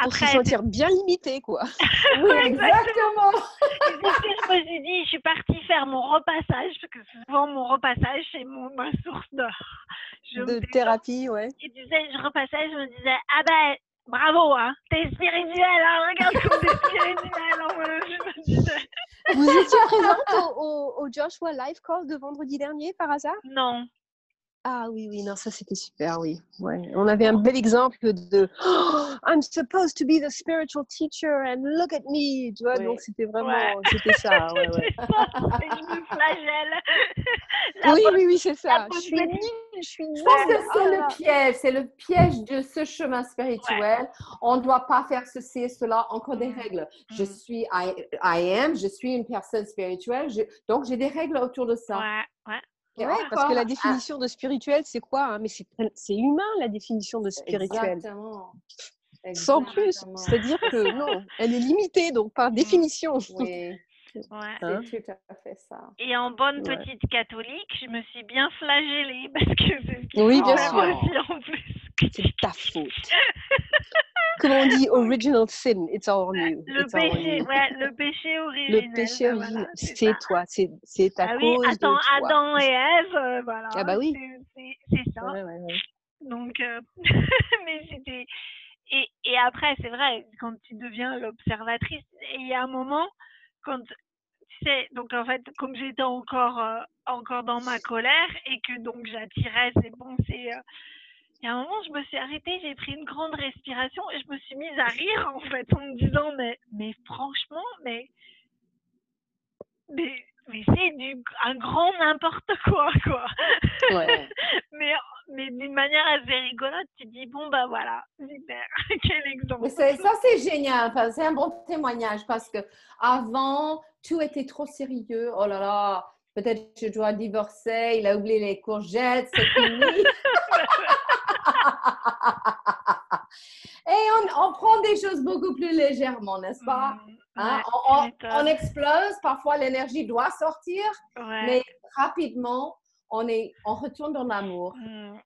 Speaker 3: Pour se
Speaker 1: Après,
Speaker 3: sentir bien limité, quoi.
Speaker 2: oui, exactement.
Speaker 1: c'est ce que je me suis dit, je suis partie faire mon repassage, parce que souvent mon repassage, c'est mon, ma source de. je
Speaker 3: De thérapie, ouais.
Speaker 1: Et tu sais, je repassais, je me disais, ah ben, bravo, hein, t'es spirituel, hein, regarde comme t'es spirituel. hein, je me disais.
Speaker 3: Vous étiez présente au, au- au Joshua Live Call de vendredi dernier, par hasard?
Speaker 1: Non,
Speaker 3: Ah oui, oui, non, ça c'était super, oui. Ouais. On avait un bel exemple de Oh, I'm supposed to be the spiritual teacher and look at me, tu vois,
Speaker 2: Oui.
Speaker 3: donc c'était vraiment,
Speaker 1: Ouais.
Speaker 3: c'était ça, ouais, ouais.
Speaker 1: flagelle. La
Speaker 3: Oui, oui, oui, c'est ça. Je suis nulle, je suis
Speaker 2: Je pense que
Speaker 3: Oh
Speaker 2: c'est
Speaker 3: là
Speaker 2: le
Speaker 3: là.
Speaker 2: piège, c'est le piège de ce chemin spirituel. On ne doit pas faire ceci et cela, encore des
Speaker 1: Mm.
Speaker 2: règles. Je
Speaker 1: Mm.
Speaker 2: suis, I, I am, je suis une personne spirituelle, je- donc j'ai des règles autour de ça.
Speaker 1: Ouais, ouais.
Speaker 3: Ouais, parce que la
Speaker 2: encore,
Speaker 3: définition de spirituel, c'est quoi hein Mais c'est humain, la définition de
Speaker 2: ah,
Speaker 3: spirituel.
Speaker 2: Exactement.
Speaker 3: Sans plus. C'est-à-dire que non, elle est limitée, donc par définition.
Speaker 2: Oui,
Speaker 1: ouais.
Speaker 3: Hein?
Speaker 2: c'est tout à fait ça.
Speaker 1: Et en bonne
Speaker 3: Ouais.
Speaker 1: petite catholique, je me suis bien flagellée parce que c'est ce qui
Speaker 3: Oui, bien
Speaker 2: sûr.
Speaker 1: aussi en plus.
Speaker 3: C'est ta faute. Comme on dit, original sin, it's all on you.
Speaker 1: Le
Speaker 3: it's all on
Speaker 1: péché,
Speaker 3: you.
Speaker 1: ouais, le péché originel.
Speaker 3: Le péché
Speaker 1: ben
Speaker 3: original,
Speaker 1: voilà, c'est
Speaker 3: toi, c'est c'est ta
Speaker 1: Ah oui,
Speaker 3: cause
Speaker 1: attends,
Speaker 3: de toi.
Speaker 1: Adam et Ève, euh, voilà.
Speaker 3: Ah bah oui.
Speaker 1: c'est- ça.
Speaker 3: Ouais, ouais, ouais.
Speaker 1: Donc, euh, mais c'était. Et, et après, c'est vrai, quand tu deviens l'observatrice, il y a un moment, quand donc en fait, comme j'étais encore, euh, encore dans ma colère et que donc j'attirais, c'est bon, c'est. euh, il y a un moment, je me suis arrêtée, j'ai pris une grande respiration et je me suis mise à rire en fait en me disant mais, mais franchement, mais, mais, mais c'est du un grand n'importe quoi quoi.
Speaker 2: Ouais.
Speaker 1: mais mais d'une manière assez rigolote, tu dis bon bah voilà, super, quel exemple.
Speaker 2: Mais ça, c'est génial. C'est un bon témoignage parce que avant, tout était trop sérieux. Oh là là, peut-être je dois divorcer. Il a oublié les courgettes, c'est fini. Et on, on prend des choses beaucoup plus légèrement, n'est-ce pas? Hein,
Speaker 1: ouais,
Speaker 2: on, explose, parfois l'énergie doit sortir,
Speaker 1: Ouais.
Speaker 2: mais rapidement, on, est, on retourne dans l'amour.
Speaker 1: Mm.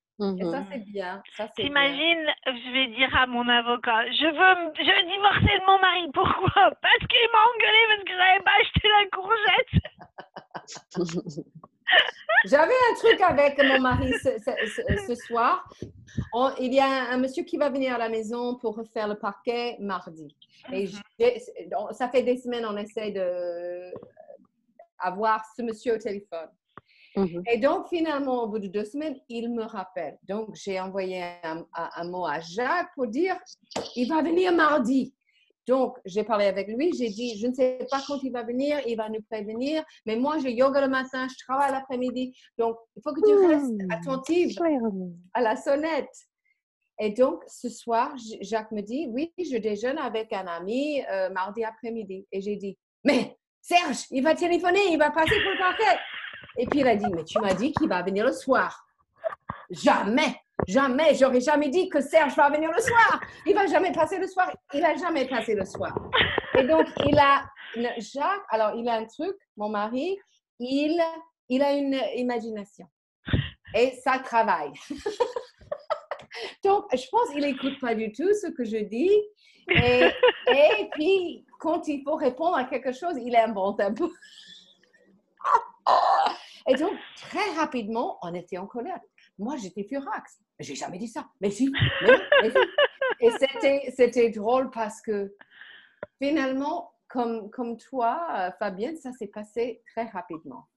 Speaker 2: Et ça,
Speaker 1: Mhm.
Speaker 2: c'est bien. Ça, c'est bien.
Speaker 1: T'imagines, je vais dire à mon avocat, je veux, je veux divorcer de mon mari. Pourquoi? Parce qu'il m'a engueulé parce que j'avais pas acheté la courgette.
Speaker 2: J'avais un truc avec mon mari ce, ce- ce- ce soir. On- il y a un, monsieur qui va venir à la maison pour refaire le parquet mardi. Et
Speaker 1: Mhm.
Speaker 2: ça fait des semaines on essaie de avoir ce monsieur au téléphone.
Speaker 4: Mhm.
Speaker 2: Et donc, finalement, au bout de deux semaines, il me rappelle. Donc, j'ai envoyé un, un- un mot à Jacques pour dire il va venir mardi. Donc, j'ai parlé avec lui. J'ai dit je ne sais pas quand il va venir, il va nous prévenir. Mais moi, je yoga le matin, je travaille l'après-midi. Donc, il faut que tu restes
Speaker 3: Hmm.
Speaker 2: attentive
Speaker 3: Ouais, René.
Speaker 2: à la sonnette. Et donc, ce soir, Jacques me dit, oui, je déjeune avec un ami euh, mardi après-midi. Et j'ai dit, mais Serge, il va téléphoner, il va passer pour le parquet. Et puis il a dit, mais tu m'as dit qu'il va venir le soir. Jamais, jamais, j'aurais jamais dit que Serge va venir le soir. Il va jamais passer le soir. Il a jamais passé le soir. Et donc, il a, Jacques, alors il a un truc, mon mari, il, il a une imagination. Et ça travaille. Donc, je pense qu'il n'écoute pas du tout ce que je dis. Et, et puis, quand il faut répondre à quelque chose, il invente un peu. Et donc, très rapidement, on était en colère. Moi, j'étais furax. J'ai jamais dit ça. Mais si, mais non, mais si. Et c'était, c'était drôle parce que finalement, comme, comme toi, euh, Fabienne, ça s'est passé très rapidement.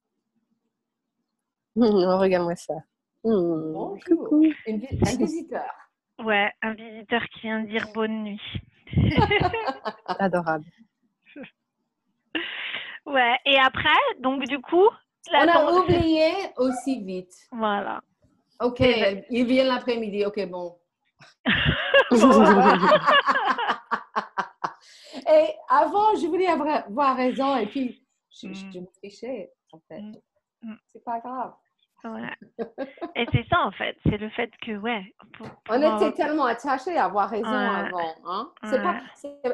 Speaker 3: Oh, Regarde-moi ça. Hmm.
Speaker 2: Bonjour. Une vi- un visiteur.
Speaker 1: Ouais, un visiteur qui vient dire bonne nuit.
Speaker 3: Adorable.
Speaker 1: Ouais, et après, donc du coup, la
Speaker 2: On a oublié aussi vite.
Speaker 1: Voilà.
Speaker 2: OK,
Speaker 1: Eh ben-
Speaker 2: il vient l'après-midi. OK, bon. Et avant, je voulais avoir, raison et puis je,
Speaker 1: Mm.
Speaker 2: je me fichais, en fait.
Speaker 1: Mm. Mm.
Speaker 2: C'est pas grave.
Speaker 1: Et c'est ça en fait, c'est le fait que ouais. pour- pour
Speaker 2: On était tellement attachés à avoir raison avant. Hein? Pas,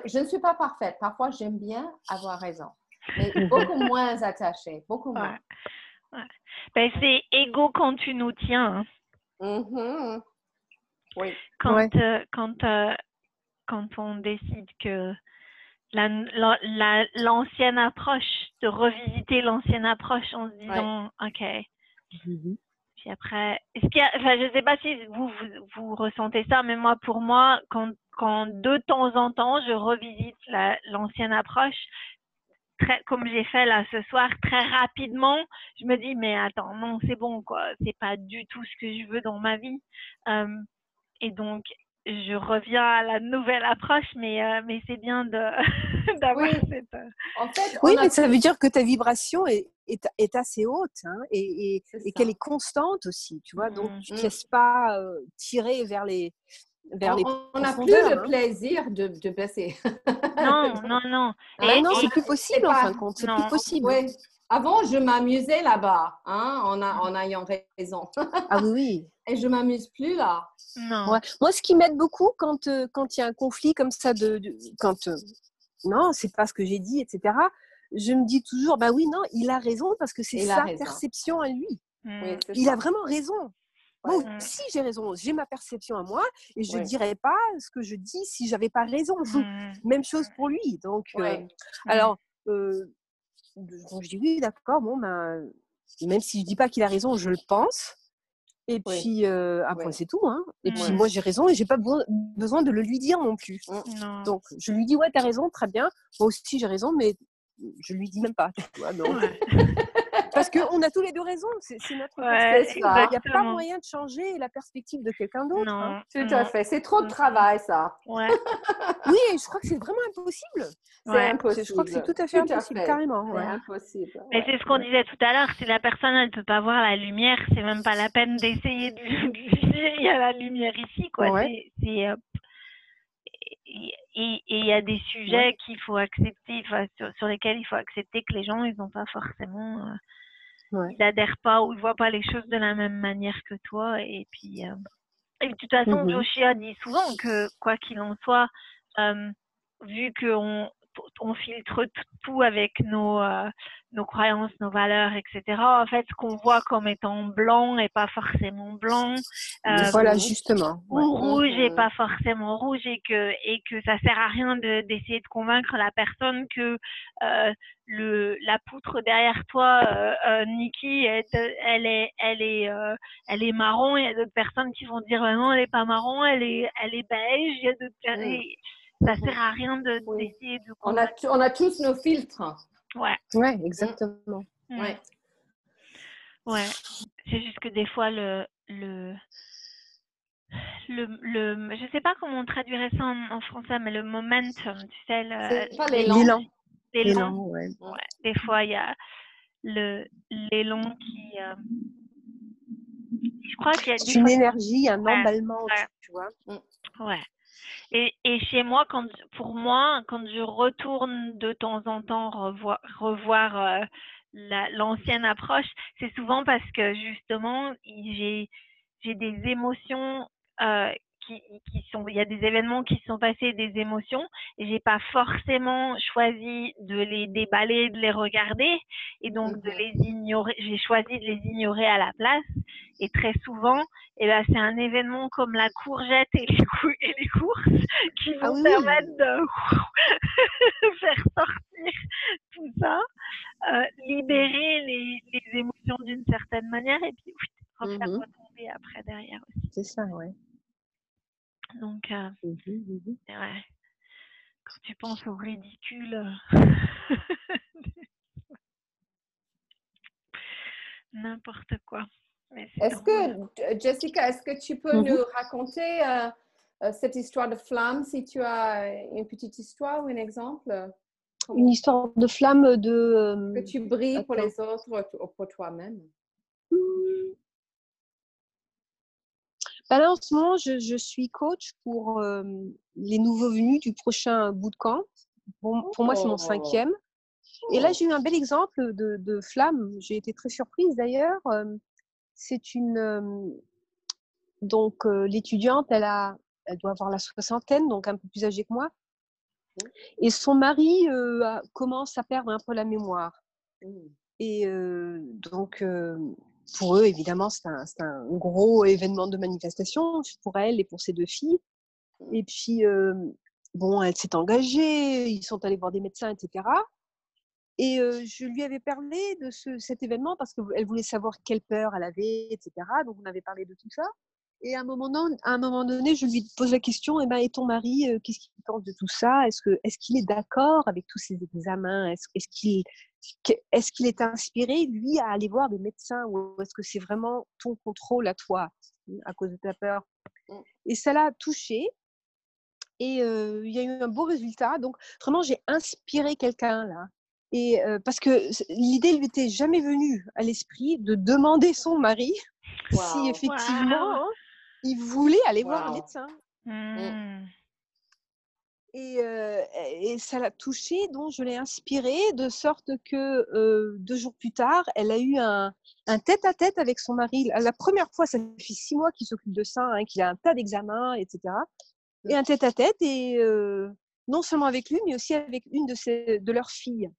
Speaker 2: je ne suis pas parfaite. Parfois, j'aime bien avoir raison. Mais beaucoup moins attachée. Beaucoup
Speaker 1: Ouais.
Speaker 2: moins.
Speaker 1: Ouais. Ben, c'est égo quand tu nous tiens. hein.
Speaker 2: Mhm. Oui.
Speaker 1: Quand,
Speaker 3: Ouais.
Speaker 1: euh, quand, euh, quand on décide que la- la- la- l'ancienne approche, de revisiter l'ancienne approche en se disant, OK.
Speaker 3: Mhm.
Speaker 1: Puis après, est-ce qu'il y a, enfin, je ne sais pas si vous, vous, vous ressentez ça, mais moi, pour moi, quand, quand de temps en temps, je revisite la- l'ancienne approche, très, comme j'ai fait là ce soir, très rapidement, je me dis, mais attends, non, c'est bon, quoi. C'est pas du tout ce que je veux dans ma vie. Euh, et donc, je reviens à la nouvelle approche, mais, euh, mais c'est bien d'avoir
Speaker 2: Oui.
Speaker 1: cette. euh,
Speaker 2: En fait,
Speaker 3: Oui,
Speaker 2: a
Speaker 3: mais ça veut dire que ta vibration est, est, est assez haute hein, et, et, qu'elle est constante aussi, tu vois. Donc,
Speaker 1: Mm.
Speaker 3: tu ne te laisses pas euh, tirer vers les, vers les
Speaker 2: on n'a plus le
Speaker 3: hein.
Speaker 2: plaisir de, de baisser.
Speaker 1: Non, non, non.
Speaker 2: Ah, Et-
Speaker 3: c'est plus possible, en fin de compte. C'est
Speaker 1: non.
Speaker 3: plus possible.
Speaker 2: Avant, je m'amusais là-bas, hein, en, a- en ayant raison.
Speaker 3: Ah oui.
Speaker 2: Et je m'amuse plus là.
Speaker 1: Non.
Speaker 3: Ouais. Moi, ce qui m'aide beaucoup quand euh, quand il y a un conflit comme ça, de, de- quand euh, non, c'est pas ce que j'ai dit, etc. Je me dis toujours, bah oui, non, il a raison parce que c'est sa perception à lui.
Speaker 1: Mm.
Speaker 2: Oui,
Speaker 3: Il
Speaker 2: ça.
Speaker 3: a vraiment raison.
Speaker 1: Ouais.
Speaker 3: aussi, j'ai raison. J'ai ma perception à moi et je ne
Speaker 2: Ouais.
Speaker 3: dirais pas ce que je dis si j'avais pas raison.
Speaker 1: Mm.
Speaker 3: Même chose pour lui. Donc, euh, alors, euh, je dis oui, d'accord, bon, ben, même si je dis pas qu'il a raison, je le pense. Et puis, euh, après, c'est tout. Hein. Et puis, moi, j'ai raison et j'ai pas besoin- de le lui dire non plus.
Speaker 1: Non.
Speaker 3: Donc, je lui dis, ouais, t'as raison, très bien. Moi aussi, j'ai raison, mais je lui dis même pas.
Speaker 1: Ouais.
Speaker 3: Parce qu'on a tous les deux raison. C'est notre
Speaker 1: Ouais.
Speaker 3: Il n'y a pas moyen de changer la perspective de quelqu'un d'autre. hein.
Speaker 1: Non.
Speaker 2: Tout à fait. C'est trop de travail, ça.
Speaker 1: Ouais.
Speaker 3: Oui, je crois que c'est vraiment impossible.
Speaker 2: C'est
Speaker 1: Ouais.
Speaker 2: impossible.
Speaker 3: Je crois que c'est tout à fait impossible,
Speaker 2: fait.
Speaker 3: carrément.
Speaker 2: C'est
Speaker 3: ouais.
Speaker 2: impossible.
Speaker 1: Mais c'est ce qu'on disait tout à l'heure, si la personne elle peut pas voir la lumière, c'est même pas la peine d'essayer de lui dire il y a la lumière ici quoi.
Speaker 3: Ouais.
Speaker 1: C'est euh, et il y a des sujets qu'il faut accepter, enfin, sur, sur lesquels il faut accepter que les gens ils n'ont pas forcément, euh,
Speaker 3: Ouais.
Speaker 1: ils adhèrent pas ou ils voient pas les choses de la même manière que toi et puis euh, Et de toute façon,
Speaker 3: Mhm.
Speaker 1: Joshua dit souvent que, quoi qu'il en soit, euh, vu qu'on on filtre tout avec nos, euh, nos croyances, nos valeurs, etc., en fait, ce qu'on voit comme étant blanc n'est pas forcément blanc. euh,
Speaker 3: voilà, justement.
Speaker 1: ou
Speaker 3: ouais.
Speaker 1: rouge et
Speaker 2: Mhm.
Speaker 1: pas forcément rouge et que et que ça sert à rien de d'essayer de convaincre la personne que euh, le la poutre derrière toi euh, euh, Nikki elle, elle est elle est euh, elle est marron il y a d'autres personnes qui vont dire non elle est pas marron elle est elle est beige il y a d'autres
Speaker 2: Mm.
Speaker 1: et ça sert à rien de
Speaker 2: Oui.
Speaker 1: d'essayer de
Speaker 2: On a,
Speaker 1: convaincre
Speaker 2: on a tous nos filtres.
Speaker 1: Ouais
Speaker 3: Ouais, exactement.
Speaker 1: Mm.
Speaker 2: Ouais.
Speaker 1: Ouais, c'est juste que des fois le le le, le je sais pas comment on traduirait ça en, en français, mais le momentum, tu sais, le,
Speaker 2: C'est pas l'élan.
Speaker 3: L'élan. ouais.
Speaker 1: Ouais, des fois il y a le l'élan qui euh, je crois qu'il y a
Speaker 3: une
Speaker 1: fois-
Speaker 3: énergie, un
Speaker 1: Ouais,
Speaker 3: emballement,
Speaker 1: ouais.
Speaker 3: tu vois.
Speaker 1: Ouais. Et, chez moi, quand, pour moi, quand je retourne de temps en temps revoir, revoir euh, la- l'ancienne approche, c'est souvent parce que justement, j'ai des émotions euh, qui, qui sont, il y a des événements qui sont passés, des émotions, j'ai pas forcément choisi de les déballer, de les regarder, et donc de les ignorer. J'ai choisi de les ignorer à la place, et très souvent, et ben, c'est un événement comme la courgette et les, cou- et les courses qui vont
Speaker 3: Ah oui, oui.
Speaker 1: permettre de faire sortir tout ça, euh, libérer les, les émotions d'une certaine manière et puis ouf, refaire
Speaker 2: Mhm.
Speaker 1: retomber après derrière aussi.
Speaker 3: C'est ça, ouais.
Speaker 1: Donc, euh,
Speaker 3: Mhm, mhm.
Speaker 1: ouais, quand tu penses au ridicule, euh, n'importe quoi. Mais c'est
Speaker 2: Est-ce que, euh, Jessica, est-ce que tu peux
Speaker 3: Mhm.
Speaker 2: nous raconter euh, cette histoire de flamme, si tu as une petite histoire ou un exemple? Comment-
Speaker 3: Une histoire de flamme de.
Speaker 2: que tu brilles pour les autres ou pour toi-même
Speaker 3: Bah là, en ce moment, je, je suis coach pour euh, les nouveaux venus du prochain bootcamp. Bon, pour moi, c'est
Speaker 2: Oh.
Speaker 3: mon cinquième. Et là, j'ai eu un bel exemple de, de flamme. J'ai été très surprise d'ailleurs. C'est une. donc, l'étudiante, elle, a, elle doit avoir la soixantaine, donc un peu plus âgée que moi. Et son mari euh, commence à perdre un peu la mémoire.
Speaker 2: Mm.
Speaker 3: Et euh, donc, pour eux, évidemment, c'est un, gros événement de manifestation pour elle et pour ses deux filles. Et puis, euh, bon, elle s'est engagée, ils sont allés voir des médecins, etc. Et euh, je lui avais parlé de ce, cet événement parce qu'elle voulait savoir quelle peur elle avait, etc. Donc, on avait parlé de tout ça. Et à un moment, donné, je lui pose la question, eh ben, et ton mari, euh, qu'est-ce qu'il pense de tout ça? Est-ce qu'il est d'accord avec tous ces examens? Est-ce, qu'il, est-ce qu'il est inspiré, lui, à aller voir des médecins ou est-ce que c'est vraiment ton contrôle à toi, à cause de ta peur?
Speaker 2: Mm.
Speaker 3: Et ça l'a touché. Et euh, il y a eu un beau résultat. Donc, vraiment, j'ai inspiré quelqu'un là. Et euh, parce que l'idée lui était jamais venue à l'esprit de demander son mari
Speaker 2: Wow.
Speaker 3: si effectivement
Speaker 1: Wow.
Speaker 3: hein, il voulait aller voir un médecin.
Speaker 1: Hmm.
Speaker 3: Et, euh, et ça l'a touchée, donc je l'ai inspirée de sorte que euh, deux jours plus tard, elle a eu un, un tête-à-tête avec son mari. La- première fois, ça fait six mois qu'il s'occupe de ça, hein, qu'il a un tas d'examens, etc. Et un tête-à-tête, et euh, non seulement avec lui, mais aussi avec une de, ses, de leurs filles.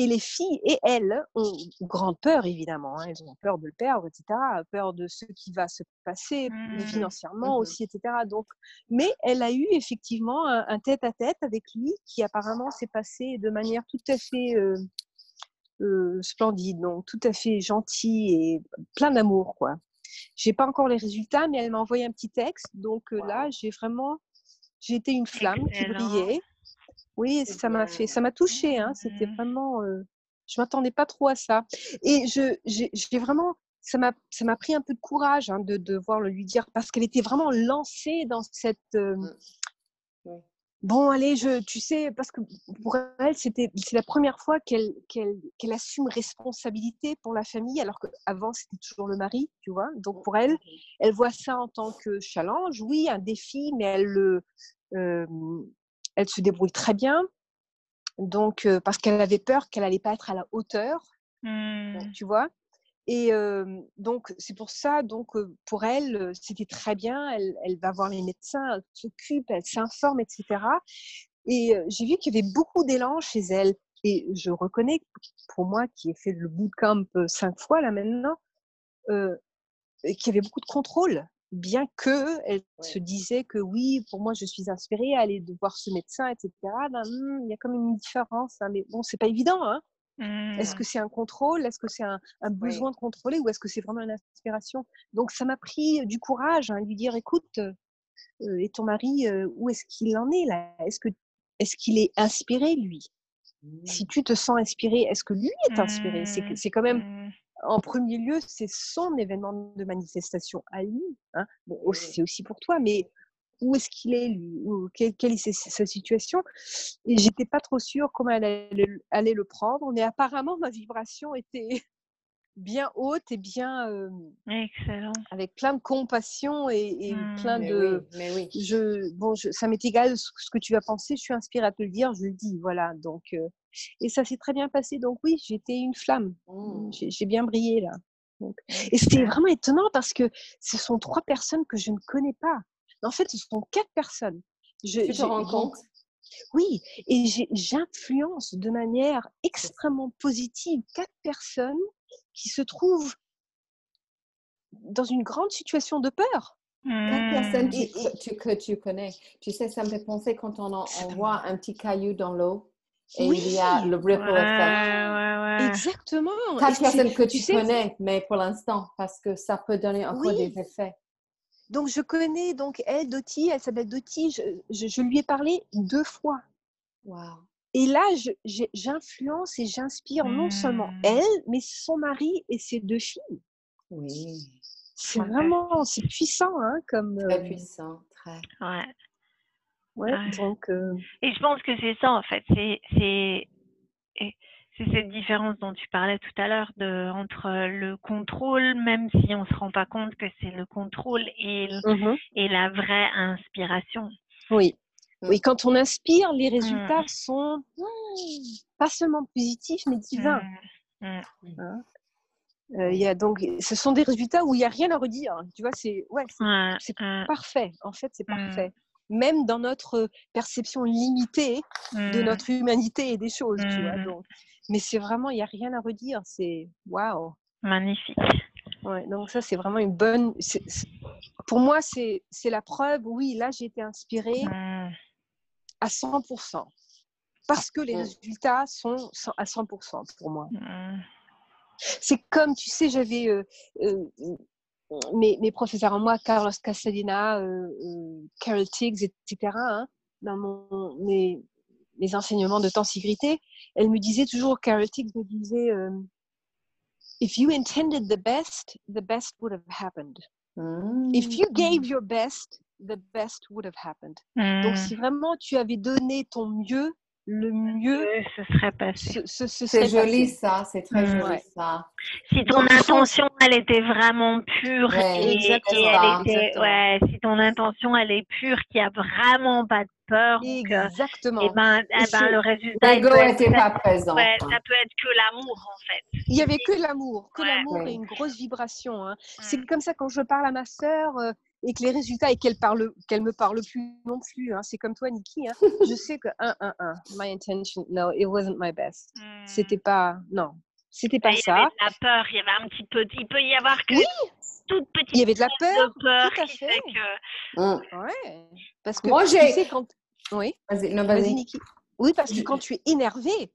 Speaker 3: Et les filles et elles ont grande peur, évidemment. hein, Elles ont peur de le perdre, etc. Peur de ce qui va se passer
Speaker 1: Mhm.
Speaker 3: financièrement
Speaker 2: Mhm.
Speaker 3: aussi, etc. Donc, mais elle a eu effectivement un tête-à-tête avec lui qui apparemment s'est passé de manière tout à fait euh, euh, splendide, donc tout à fait gentil et plein d'amour, quoi. J'ai pas encore les résultats, mais elle m'a envoyé un petit texte. Donc euh, là, j'ai vraiment, été une flamme qui brillait. Oui, ça m'a fait, ça m'a touchée. Hein. C'était
Speaker 1: Mhm.
Speaker 3: vraiment, euh, je m'attendais pas trop à ça. Et je, j'ai vraiment, ça m'a, ça m'a pris un peu de courage hein, de, de voir le lui dire parce qu'elle était vraiment lancée dans cette. euh,
Speaker 2: Mm. Oui.
Speaker 3: Bon, allez, je, tu sais, parce que pour elle, c'était, c'est la première fois qu'elle, qu'elle, qu'elle assume responsabilité pour la famille, alors qu'avant, c'était toujours le mari, tu vois? Donc, pour elle, elle voit ça en tant que challenge, oui, un défi, mais elle, le, euh, elle se débrouille très bien. Donc, euh, parce qu'elle avait peur qu'elle n'allait pas être à la hauteur,
Speaker 1: Hmm.
Speaker 3: tu vois. Et euh, donc, c'est pour ça, donc, euh, pour elle, euh, c'était très bien. Elle, elle va voir les médecins, elle s'occupe, elle s'informe, etc. Et j'ai vu qu'il y avait beaucoup d'élan chez elle. Et je reconnais, pour moi, qui ai fait le bootcamp cinq fois là maintenant, qu'il y avait beaucoup de contrôle. Bien que elle se disait que oui, pour moi, je suis inspirée à aller de voir ce médecin, etc. Ben, hmm, il y a comme une différence. hein, mais bon, c'est pas évident. Hein. Est-ce
Speaker 1: Mmh.
Speaker 3: que c'est un contrôle? Est-ce que c'est un, un besoin de contrôler ou est-ce que c'est vraiment une inspiration? Donc, ça m'a pris euh, du courage, hein, lui dire écoute, euh, euh, et ton mari, euh, où est-ce qu'il en est là? Est-ce que est-ce qu'il est inspiré lui? Si tu te sens inspiré, est-ce que lui est inspiré? C'est quand même
Speaker 1: Mmh.
Speaker 3: En premier lieu, c'est son événement de manifestation à lui. Hein. Bon, c'est aussi pour toi, mais où est-ce qu'il est, lui? Quelle, quelle est sa, situation? Et j'étais pas trop sûre comment elle allait, le- allait le prendre, mais apparemment, ma vibration était bien haute et bien euh,
Speaker 1: Excellent.
Speaker 3: avec plein de compassion et, et
Speaker 1: Mmh.
Speaker 3: plein
Speaker 2: Mais
Speaker 3: de.
Speaker 2: oui, mais oui.
Speaker 3: Je, bon, je, ça m'est égal ce, ce que tu vas penser, je suis inspirée à te le dire, je le dis, voilà. Donc, euh, et ça s'est très bien passé. Donc oui, j'étais une flamme.
Speaker 2: Mm.
Speaker 3: J'ai j'ai bien brillé là. Donc,
Speaker 2: Ouais,
Speaker 3: et c'était vraiment étonnant parce que ce sont trois personnes que je ne connais pas. En fait, ce sont quatre personnes. Je,
Speaker 2: Tu te rends compte
Speaker 3: Oui, et j'influence de manière extrêmement positive quatre personnes qui se trouvent dans une grande situation de peur.
Speaker 2: Quatre personnes
Speaker 1: Mmh.
Speaker 2: tu- que tu connais. Tu sais, ça me fait penser quand on voit un petit caillou dans l'eau et il y a
Speaker 3: Oui,
Speaker 2: le ripple
Speaker 1: Ouais,
Speaker 2: effect.
Speaker 1: ouais, ouais.
Speaker 3: exactement. Et
Speaker 2: Quatre personnes que
Speaker 3: tu
Speaker 2: tu
Speaker 3: sais,
Speaker 2: connais, mais pour l'instant, parce que ça peut donner encore
Speaker 3: Oui.
Speaker 2: des effets.
Speaker 3: donc je connais donc elle, Dottie, elle s'appelle Dottie, je, je- je lui ai parlé deux fois.
Speaker 2: Wow.
Speaker 3: Et là, j'influence et j'inspire non seulement
Speaker 1: Mmh.
Speaker 3: elle, mais son mari et ses deux filles.
Speaker 2: Oui.
Speaker 3: C'est vraiment, c'est puissant, hein, comme.
Speaker 2: Très
Speaker 3: euh,
Speaker 2: puissant, très.
Speaker 1: Ouais.
Speaker 3: Ouais,
Speaker 1: Ouais.
Speaker 3: donc. euh,
Speaker 1: Et je pense que c'est ça en fait, c'est c'est et c'est cette différence dont tu parlais tout à l'heure entre le contrôle, même si on se rend pas compte que c'est le contrôle et le- et la vraie inspiration.
Speaker 3: Oui.
Speaker 2: Mm.
Speaker 3: Oui, quand on inspire, les résultats sont hmm, pas seulement positifs, mais divins.
Speaker 1: Mm.
Speaker 3: Euh, y a donc, ce sont des résultats où il n'y a rien à redire. Tu vois, c'est ouais, c'est
Speaker 1: Ouais,
Speaker 3: parfait. En fait, c'est parfait. Même dans notre perception limitée de
Speaker 1: mm,
Speaker 3: notre humanité et des choses, tu vois.
Speaker 1: Mm.
Speaker 3: Donc, mais c'est vraiment, il n'y a rien à redire. C'est waouh.
Speaker 1: magnifique.
Speaker 3: Ouais, donc ça, c'est vraiment une bonne. Pour moi, c'est la preuve. Oui, là, j'ai été inspirée
Speaker 1: Mm.
Speaker 3: à 100%. Parce que les résultats sont à 100% pour moi. C'est comme, tu sais, j'avais euh, euh, mes, mes professeurs en moi, Carlos Castellina, euh, euh, Carol Tiggs, etc., hein, dans mon, mes, mes enseignements de tensigrité, elle me disait toujours, Carol Tiggs me disait, euh, If you intended the best, the best would have happened. If you gave your best, the best would have happened. Donc,
Speaker 1: Mm.
Speaker 3: si vraiment tu avais donné ton mieux, le mieux
Speaker 1: ce serait passé.
Speaker 3: se, se, se
Speaker 2: C'est
Speaker 3: serait
Speaker 2: joli
Speaker 3: passé.
Speaker 2: ça, c'est très
Speaker 1: Mm.
Speaker 2: joli ça.
Speaker 1: Si ton intention, elle était vraiment pure
Speaker 2: Ouais,
Speaker 1: et,
Speaker 3: exactement,
Speaker 1: et elle était, ouais, si ton intention, elle est pure, qu'il n'y a vraiment pas de peur,
Speaker 3: Exactement.
Speaker 1: eh ben, eh ben,
Speaker 3: c'est-
Speaker 1: le résultat, il
Speaker 2: L'ego
Speaker 1: peut être
Speaker 2: n'était pas présent.
Speaker 1: ouais, ça peut être que l'amour, en fait.
Speaker 3: Il y avait que l'amour, que
Speaker 1: Ouais.
Speaker 3: l'amour
Speaker 2: Ouais.
Speaker 3: et une grosse vibration. hein.
Speaker 1: Mm.
Speaker 3: C'est comme ça quand je parle à ma sœur euh, et que les résultats et qu'elle parle, qu'elle me parle plus non plus. hein. C'est comme toi, Nikki. hein. Je sais que 1, 1, 1. My intention, no, it wasn't my best.
Speaker 1: Mm.
Speaker 3: C'était pas, non, c'était pas
Speaker 1: Il y
Speaker 3: ça.
Speaker 1: avait de la peur, il y avait un petit peu, il peut y avoir que
Speaker 3: Oui.
Speaker 1: toute petite
Speaker 3: Il y avait de la peur.
Speaker 1: de peur
Speaker 3: tout à fait.
Speaker 1: fait que
Speaker 2: Mm.
Speaker 3: Ouais. Parce que
Speaker 2: Moi,
Speaker 3: tu
Speaker 2: j'ai-
Speaker 3: sais quand, oui?
Speaker 2: Vas-y, non,
Speaker 3: Vas-y,
Speaker 2: vas-y.
Speaker 3: Nikki. Oui, parce que quand tu es énervé,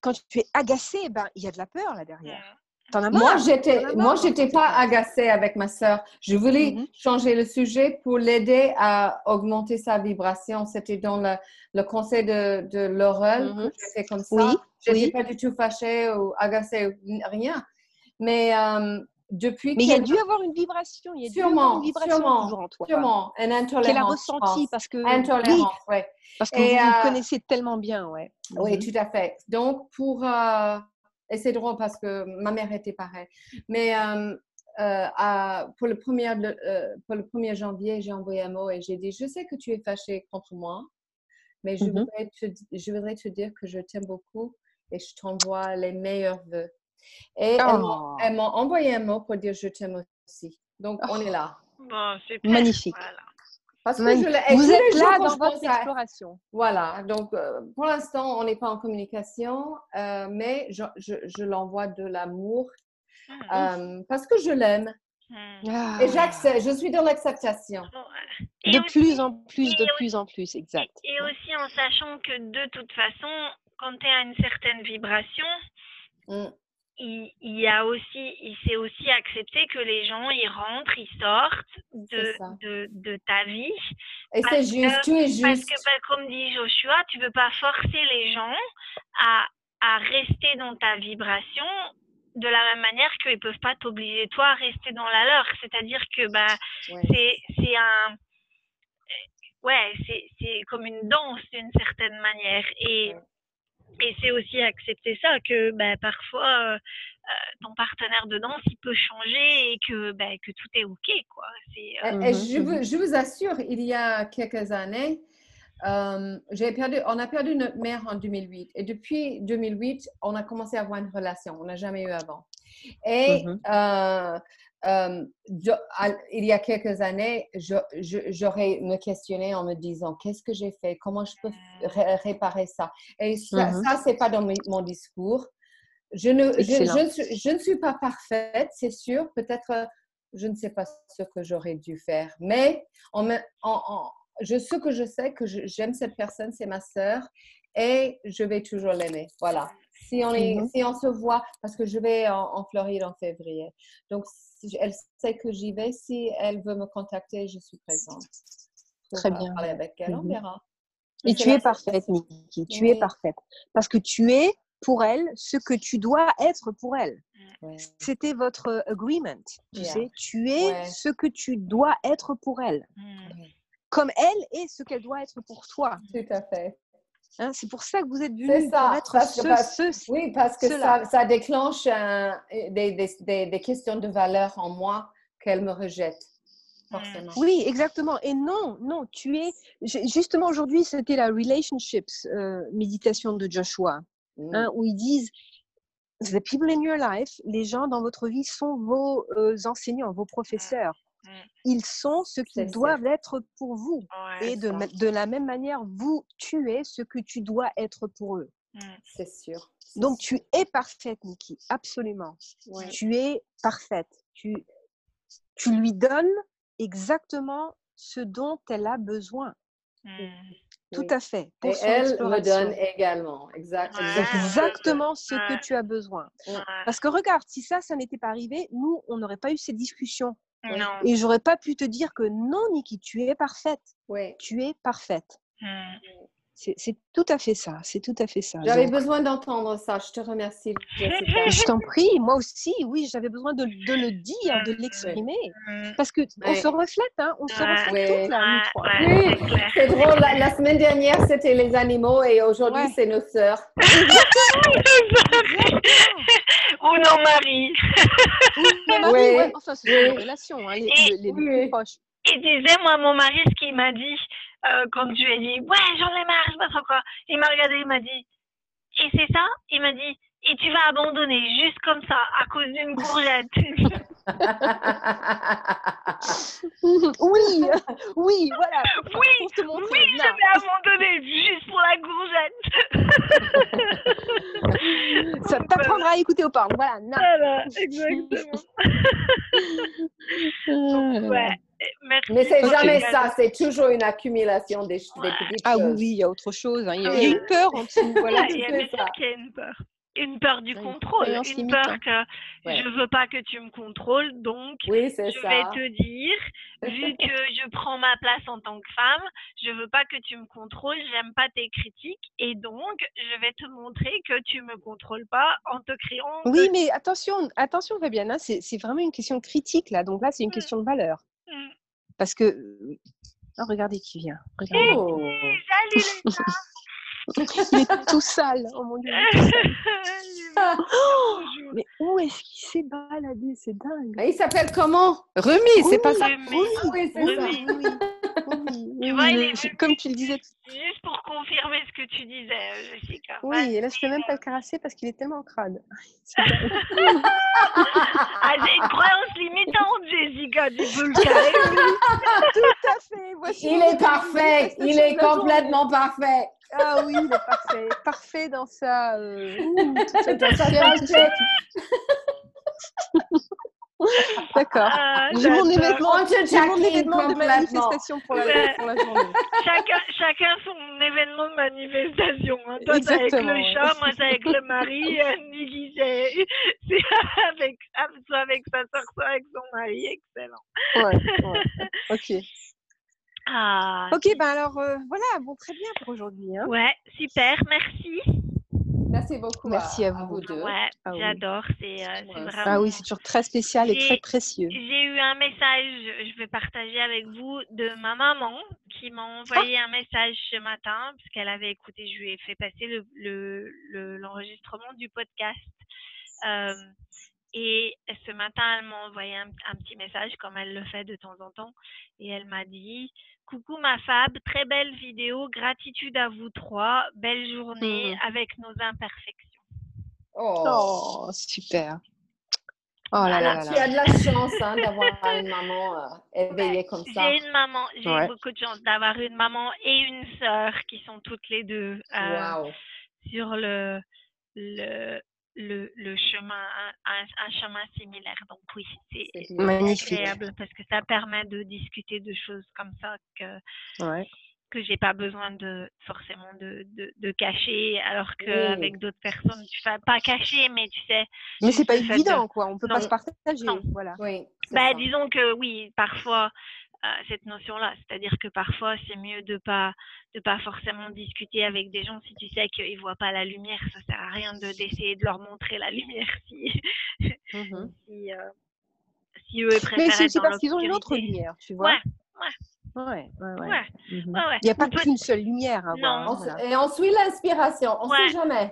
Speaker 3: quand tu es agacé, ben il y a de la peur là derrière.
Speaker 1: Mm.
Speaker 3: As.
Speaker 2: Moi, j'étais, moi, j'étais pas agacée avec ma sœur. Je voulais
Speaker 3: Mhm.
Speaker 2: changer le sujet pour l'aider à augmenter sa vibration. C'était dans le, le conseil de, de Laurel que
Speaker 3: Mhm.
Speaker 2: j'ai fait comme ça.
Speaker 3: Oui,
Speaker 2: Je n'étais
Speaker 3: oui.
Speaker 2: pas du tout fâchée ou agacée, rien. Mais euh, depuis
Speaker 3: Mais il y a dû avoir une vibration. Il y a dû avoir
Speaker 2: Sûrement,
Speaker 3: une vibration
Speaker 2: sûrement,
Speaker 3: toujours en toi.
Speaker 2: sûrement, une intolérance.
Speaker 3: Qu'elle a
Speaker 2: je
Speaker 3: ressenti
Speaker 2: pense.
Speaker 3: parce que
Speaker 2: Intolérance,
Speaker 3: oui,
Speaker 2: ouais.
Speaker 3: parce que
Speaker 2: Et,
Speaker 3: vous vous
Speaker 2: euh,
Speaker 3: connaissez tellement bien, ouais.
Speaker 2: Oui,
Speaker 3: Mhm.
Speaker 2: tout à fait. Donc, pour. euh, et c'est drôle parce que ma mère était pareille. Mais euh, euh, à- pour, le premier, le- euh, pour le 1er janvier, j'ai envoyé un mot et j'ai dit Je sais que tu es fâchée contre moi, mais je,
Speaker 3: Mhm.
Speaker 2: voudrais te, di- je voudrais te dire que je t'aime beaucoup et je t'envoie les meilleurs vœux Et elles m'ont-
Speaker 3: Oh.
Speaker 2: envoyé un mot pour dire je t'aime aussi. Donc, on est là.
Speaker 1: Bon, super.
Speaker 3: Magnifique.
Speaker 1: Voilà.
Speaker 2: Parce que je
Speaker 3: Vous êtes là dans
Speaker 2: je
Speaker 3: votre
Speaker 2: à-
Speaker 3: exploration.
Speaker 2: Voilà, donc euh, pour l'instant, on n'est pas en communication, euh, mais je, je, je l'envoie de l'amour
Speaker 1: Hmm.
Speaker 2: euh, parce que je l'aime.
Speaker 3: Ah.
Speaker 2: Et j'accepte, je suis dans l'acceptation.
Speaker 3: De
Speaker 1: aussi-
Speaker 3: plus en plus, de plus en plus, exact.
Speaker 1: Et aussi en sachant que de toute façon, quand tu es à une certaine vibration,
Speaker 2: Mm.
Speaker 1: Il, a aussi, il s'est aussi accepté que les gens ils rentrent, ils sortent de, ta vie.
Speaker 2: Et c'est juste,
Speaker 1: que-
Speaker 2: tout est
Speaker 1: Parce
Speaker 2: juste.
Speaker 1: que, bah, comme dit Joshua, tu veux pas forcer les gens à, à rester dans ta vibration de la même manière qu'ils peuvent pas t'obliger toi à rester dans la leur. C'est-à-dire que bah,
Speaker 2: Ouais.
Speaker 1: c'est un ouais c'est c'est comme une danse d'une certaine manière et et c'est aussi accepter ça que bah, parfois euh, euh, ton partenaire de danse il peut changer et que bah, que tout est ok quoi euh,
Speaker 2: Et- et
Speaker 3: Mhm,
Speaker 2: je, vous, je vous assure, il y a quelques années, euh, j'ai perdu, on a perdu notre mère en 2008. Et depuis 2008, on a commencé à avoir une relation. On n'a jamais eu avant. Et euh, euh, je- à- il y a quelques années, j'aurais me questionné en me disant qu'est-ce que j'ai fait, comment je peux ré- réparer ça? Et ça,
Speaker 3: Mhm.
Speaker 2: ça c'est pas dans mon discours. Je ne, je, je suis, je ne suis pas parfaite, c'est sûr. Peut-être, je ne sais pas ce que j'aurais dû faire. Mais en, me- en- en- je, ce que je sais, que j'aime cette personne, c'est ma sœur. Et je vais toujours l'aimer. Voilà. Si on, est,
Speaker 3: Mhm.
Speaker 2: si on se voit, parce que je vais en, en Floride en février. Donc, si elle sait que j'y vais. Si elle veut me contacter, je suis présente. pour,
Speaker 3: Très
Speaker 2: euh,
Speaker 3: bien.
Speaker 2: Parler avec elle, on
Speaker 3: Mhm.
Speaker 2: verra.
Speaker 3: Et tu es parfaite, Niki. Tu es parfaite. Parce que tu es pour elle ce que tu dois être pour elle.
Speaker 2: Ouais.
Speaker 3: C'était votre agreement. Tu
Speaker 2: Yeah.
Speaker 3: sais, tu es
Speaker 2: Ouais.
Speaker 3: ce que tu dois être pour elle.
Speaker 1: hmm.
Speaker 3: Comme elle est ce qu'elle doit être pour toi.
Speaker 2: Tout à fait.
Speaker 3: Hein, c'est pour ça que vous êtes pour être
Speaker 2: parce que
Speaker 3: ce,
Speaker 2: parce-
Speaker 3: ce-
Speaker 2: Oui, parce que ça, ça déclenche un- des, des- des- des questions de valeur en moi qu'elle me rejette, forcément.
Speaker 3: Oui, exactement. Et non, non, tu es. ju- Justement, aujourd'hui, c'était la relationships euh, méditation de Joshua,
Speaker 2: Mm.
Speaker 3: hein, où ils disent The people in your life, les gens dans votre vie sont vos euh, enseignants, vos professeurs. Ils sont ce qu'ils doivent être pour vous.
Speaker 1: Ouais,
Speaker 3: Et de, la même manière, vous, tu es ce que tu dois être pour eux.
Speaker 1: hmm.
Speaker 2: C'est sûr.
Speaker 3: Donc,
Speaker 2: sûr.
Speaker 3: tu es parfaite, Niki, absolument.
Speaker 2: Ouais.
Speaker 3: Tu es parfaite. Tu, tu lui donnes exactement ce dont elle a besoin.
Speaker 1: Hmm.
Speaker 3: Tout
Speaker 2: Oui.
Speaker 3: à fait. Pour
Speaker 2: Et elle me donne également. Exact, exactement.
Speaker 3: exactement ce
Speaker 1: Ouais.
Speaker 3: que tu as besoin.
Speaker 1: Ouais.
Speaker 3: Parce que regarde, si ça, ça n'était pas arrivé, nous, on n'aurait pas eu cette discussion.
Speaker 1: Non.
Speaker 3: Et j'aurais pas pu te dire que non, Niki, tu es parfaite.
Speaker 2: Oui.
Speaker 3: Tu es parfaite.
Speaker 1: Hmm.
Speaker 3: C'est tout à fait ça. C'est tout à fait ça.
Speaker 2: J'avais besoin d'entendre ça. Je te remercie, Jessica.
Speaker 3: Je t'en prie, moi aussi, oui, j'avais besoin de, de le dire, de l'exprimer. Parce que on
Speaker 2: Ouais.
Speaker 3: se reflète, hein, on se reflète
Speaker 2: Ouais.
Speaker 3: toutes là, nous trois.
Speaker 1: ouais,
Speaker 2: Oui,
Speaker 1: c'est
Speaker 2: drôle. La, la semaine dernière, c'était les animaux et aujourd'hui,
Speaker 3: Ouais.
Speaker 2: c'est nos sœurs.
Speaker 1: Ou non, Marie.
Speaker 3: Oui, le mari,
Speaker 2: Oui.
Speaker 3: ouais, enfin, c'est une relation, hein, les, les- les plus proches.
Speaker 1: Il disait, moi, mon mari, ce qu'il m'a dit euh, quand je lui ai dit, ouais, j'en ai marre, je sais pas quoi. Il m'a regardé, il m'a dit, et c'est ça? Il m'a dit, et tu vas abandonner juste comme ça à cause d'une courgette.
Speaker 3: Oui, oui, voilà.
Speaker 1: Oui, oui, je vais abandonner juste pour la courgette.
Speaker 3: Ça t'apprendra à écouter au parle. Voilà.
Speaker 1: Voilà, exactement. Ouais. Merci.
Speaker 2: Mais c'est jamais ça. C'est toujours une accumulation des, des
Speaker 1: Ouais.
Speaker 2: petites
Speaker 3: Ah oui,
Speaker 2: choses.
Speaker 3: oui, il y a autre chose. hein. Il y a,
Speaker 1: Ah
Speaker 3: il y a
Speaker 1: oui.
Speaker 3: une peur en dessous. Voilà.
Speaker 1: il y a
Speaker 2: ça.
Speaker 1: sûr qu'il y a une peur. Une peur du
Speaker 3: Une
Speaker 1: contrôle, une peur
Speaker 3: limitante.
Speaker 1: que
Speaker 2: Ouais.
Speaker 1: je veux pas que tu me contrôles, donc
Speaker 2: Oui,
Speaker 1: je
Speaker 2: ça.
Speaker 1: vais te dire, vu que je prends ma place en tant que femme, je veux pas que tu me contrôles, j'aime pas tes critiques, et donc je vais te montrer que tu me contrôles pas en te criant. que-
Speaker 3: Oui, mais attention, attention, Fabienne, hein, c'est vraiment une question critique là. Donc là, c'est une
Speaker 1: Mm.
Speaker 3: question de valeur.
Speaker 1: Mm.
Speaker 3: Parce que. Oh, regardez qui vient. Regardez.
Speaker 2: Oh.
Speaker 1: Salut les gars.
Speaker 3: Il est tout sale. Oh mon dieu.
Speaker 1: Bonjour.
Speaker 3: Mais où est-ce qu'il s'est baladé C'est dingue.
Speaker 2: Ah, Il s'appelle comment?
Speaker 4: Rumi, c'est pas ça?
Speaker 1: Rumi.
Speaker 2: Oui, c'est ça.
Speaker 1: Vois, il est
Speaker 3: comme tu le disais.
Speaker 1: Juste pour confirmer ce que tu disais, euh, Jessica.
Speaker 3: Oui, et là, je peux même pas le caresser parce qu'il est tellement crade. C'est.
Speaker 1: Ah, j'ai une croyance limitante, Jessica. Tu peux le caresser.
Speaker 3: Tout à fait. Voici
Speaker 2: Il est parfait. Il est complètement parfait.
Speaker 3: Ah oui, il est parfait. Parfait dans sa. euh, ouh,
Speaker 2: Dans sa
Speaker 3: D'accord.
Speaker 1: Ah,
Speaker 3: J'ai mon
Speaker 1: j'adore.
Speaker 3: événement, mon de manifestation pour la,
Speaker 1: Ouais.
Speaker 3: pour la journée.
Speaker 1: Chacun, chacun son événement de manifestation. hein. Toi, c'est avec le chat, moi, c'est avec le mari. euh, Niki, c'est c'est avec, ah, soit avec sa soeur, soit avec son mari. Excellent.
Speaker 3: Ouais, ouais. Ok.
Speaker 1: Ah,
Speaker 3: Ok, ben alors euh, voilà, bon, très bien pour aujourd'hui. Hein.
Speaker 1: ouais, super, merci.
Speaker 2: Merci beaucoup
Speaker 3: Merci
Speaker 2: à,
Speaker 3: à vous.
Speaker 2: deux.
Speaker 1: Ouais,
Speaker 3: Ah oui.
Speaker 1: j'adore. C'est euh, vraiment.
Speaker 3: Ah oui, c'est toujours très spécial et
Speaker 1: J'ai-
Speaker 3: très précieux.
Speaker 1: J'ai eu un message, je vais partager avec vous, de ma maman qui m'a envoyé un message ce matin parce qu'elle avait écouté, je lui ai fait passer le- le- le- l'enregistrement du podcast. Euh, et ce matin, elle m'a envoyé un, un petit message comme elle le fait de temps en temps. Et elle m'a dit Coucou ma Fab, très belle vidéo, gratitude à vous trois, belle journée
Speaker 3: Mhm.
Speaker 1: avec nos imperfections.
Speaker 2: Oh.
Speaker 3: Oh, super. Oh là là là
Speaker 2: Tu as de la chance hein, d'avoir une maman euh, éveillée comme ça.
Speaker 1: J'ai une maman, j'ai
Speaker 3: Ouais.
Speaker 1: beaucoup de chance d'avoir une maman et une sœur qui sont toutes les deux euh,
Speaker 2: Waouh.
Speaker 1: sur le, le, le, le chemin, un, un- chemin similaire. Donc oui, c'est agréable parce que ça permet de discuter de choses comme ça que
Speaker 3: Ouais.
Speaker 1: que j'ai pas besoin de forcément de, de, de cacher alors
Speaker 2: Oui.
Speaker 1: qu'avec d'autres personnes tu fais pas cacher mais tu sais
Speaker 3: Mais c'est pas
Speaker 1: de-
Speaker 3: évident, quoi. On peut pas se partager.
Speaker 1: Non.
Speaker 3: Voilà.
Speaker 2: Oui.
Speaker 1: Bah, disons que oui, parfois cette notion-là, c'est-à-dire que parfois c'est mieux de pas de pas forcément discuter avec des gens si tu sais qu'ils voient pas la lumière, ça sert à rien de d'essayer de leur montrer la lumière si
Speaker 3: Mhm.
Speaker 1: si, euh, si eux préfèrent
Speaker 3: Mais c'est parce qu'ils ont une autre lumière, tu vois.
Speaker 1: Ouais,
Speaker 3: Ouais, ouais, ouais.
Speaker 1: ouais, ouais, ouais.
Speaker 3: Il n'y a pas
Speaker 1: peut-
Speaker 3: qu'une seule lumière à
Speaker 1: Non.
Speaker 3: voir.
Speaker 2: On
Speaker 3: hein, voilà.
Speaker 2: Et on suit l'inspiration. On
Speaker 1: Ouais.
Speaker 2: sait jamais.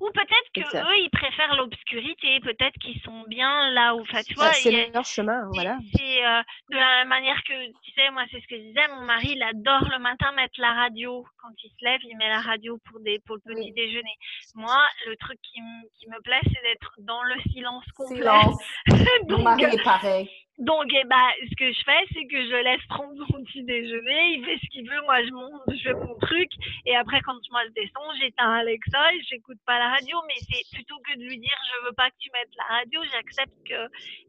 Speaker 1: Ou peut-être que
Speaker 3: Exact.
Speaker 1: eux ils préfèrent l'obscurité, peut-être qu'ils sont bien là où, enfin tu vois,
Speaker 3: Ah,
Speaker 1: a-
Speaker 3: c'est leur chemin, voilà.
Speaker 1: C'est euh, de la même manière que, tu sais, moi, c'est ce que je disais, mon mari, il adore le matin mettre la radio. Quand il se lève, il met la radio pour, des, pour le petit
Speaker 2: Oui.
Speaker 1: déjeuner. Moi, le truc qui, me- qui me plaît, c'est d'être dans le silence complet.
Speaker 2: Silence. Mon
Speaker 1: donc,
Speaker 2: mari
Speaker 1: euh,
Speaker 2: est pareil.
Speaker 1: donc eh ben, ce que je fais, c'est que je laisse prendre son petit déjeuner, il fait ce qu'il veut, moi je monte, je fais mon truc, et après quand moi je descends, j'éteins Alexa et j'écoute pas la radio, mais c'est plutôt que de lui dire je veux pas que tu mettes la radio, j'accepte que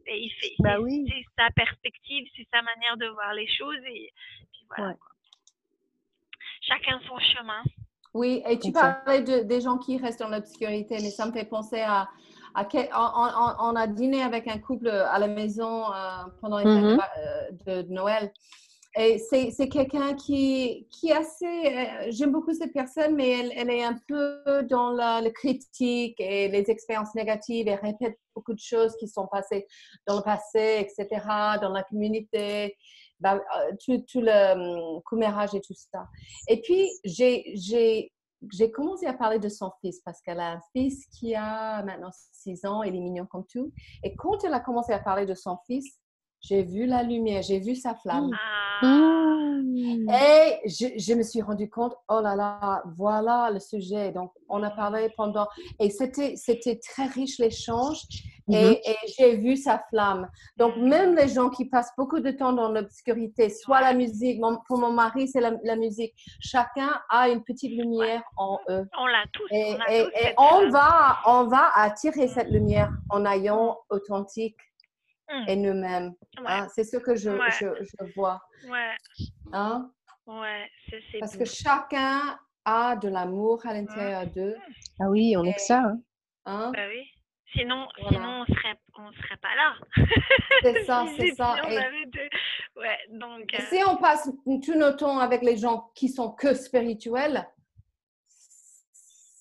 Speaker 1: ben, il fait,
Speaker 3: Bah
Speaker 1: c'est-
Speaker 3: oui.
Speaker 1: c'est sa perspective, c'est sa manière de voir les choses, et puis voilà.
Speaker 3: Ouais.
Speaker 1: quoi. Chacun son chemin.
Speaker 2: Oui, et tu parlais de, des gens qui restent dans l'obscurité, mais ça me fait penser à. à quel- on, on- on a dîné avec un couple à la maison euh, pendant les fêtes de, de Noël. Et c'est quelqu'un qui, qui est assez. euh, J'aime beaucoup cette personne, mais elle, est un peu dans la, critique et les expériences négatives et répète beaucoup de choses qui sont passées dans le passé, etc., dans la communauté, bah, euh, tout, le hum, commérage et tout ça. Et puis, j'ai j'ai commencé à parler de son fils parce qu'elle a un fils qui a maintenant 6 ans, il est mignon comme tout. Et quand elle a commencé à parler de son fils, j'ai vu la lumière, j'ai vu sa flamme.
Speaker 1: Ah,
Speaker 3: Mmh.
Speaker 2: Et je, je me suis rendu compte, oh là là, voilà le sujet. Donc, on a parlé pendant, et c'était, c'était très riche l'échange.
Speaker 3: Mhm.
Speaker 2: Et, et j'ai vu sa flamme. Donc, même les gens qui passent beaucoup de temps dans l'obscurité, soit la musique, mon- pour mon mari, c'est la, la musique. Chacun a une petite lumière en eux.
Speaker 1: on l'a tous,
Speaker 2: Et,
Speaker 1: on a
Speaker 2: et-
Speaker 1: tous
Speaker 2: et on,
Speaker 1: euh,
Speaker 2: va, on va attirer cette lumière en ayant authentique
Speaker 1: hum,
Speaker 2: et nous-mêmes.
Speaker 1: ouais,
Speaker 2: hein. C'est ce que je,
Speaker 1: Ouais.
Speaker 2: je, je vois.
Speaker 1: ouais,
Speaker 2: hein?
Speaker 1: c'est
Speaker 2: Parce
Speaker 1: beau.
Speaker 2: que chacun a de l'amour à l'intérieur d'eux.
Speaker 3: Ah oui, on est que ça. hein.
Speaker 2: hein?
Speaker 1: Bah oui. Sinon,
Speaker 2: Voilà.
Speaker 1: sinon on serait, on serait pas là.
Speaker 2: C'est ça, c'est
Speaker 1: si
Speaker 2: ça.
Speaker 1: on
Speaker 2: Et-
Speaker 1: Ouais, donc. Euh,
Speaker 2: si on passe tout notre temps avec les gens qui sont que spirituels,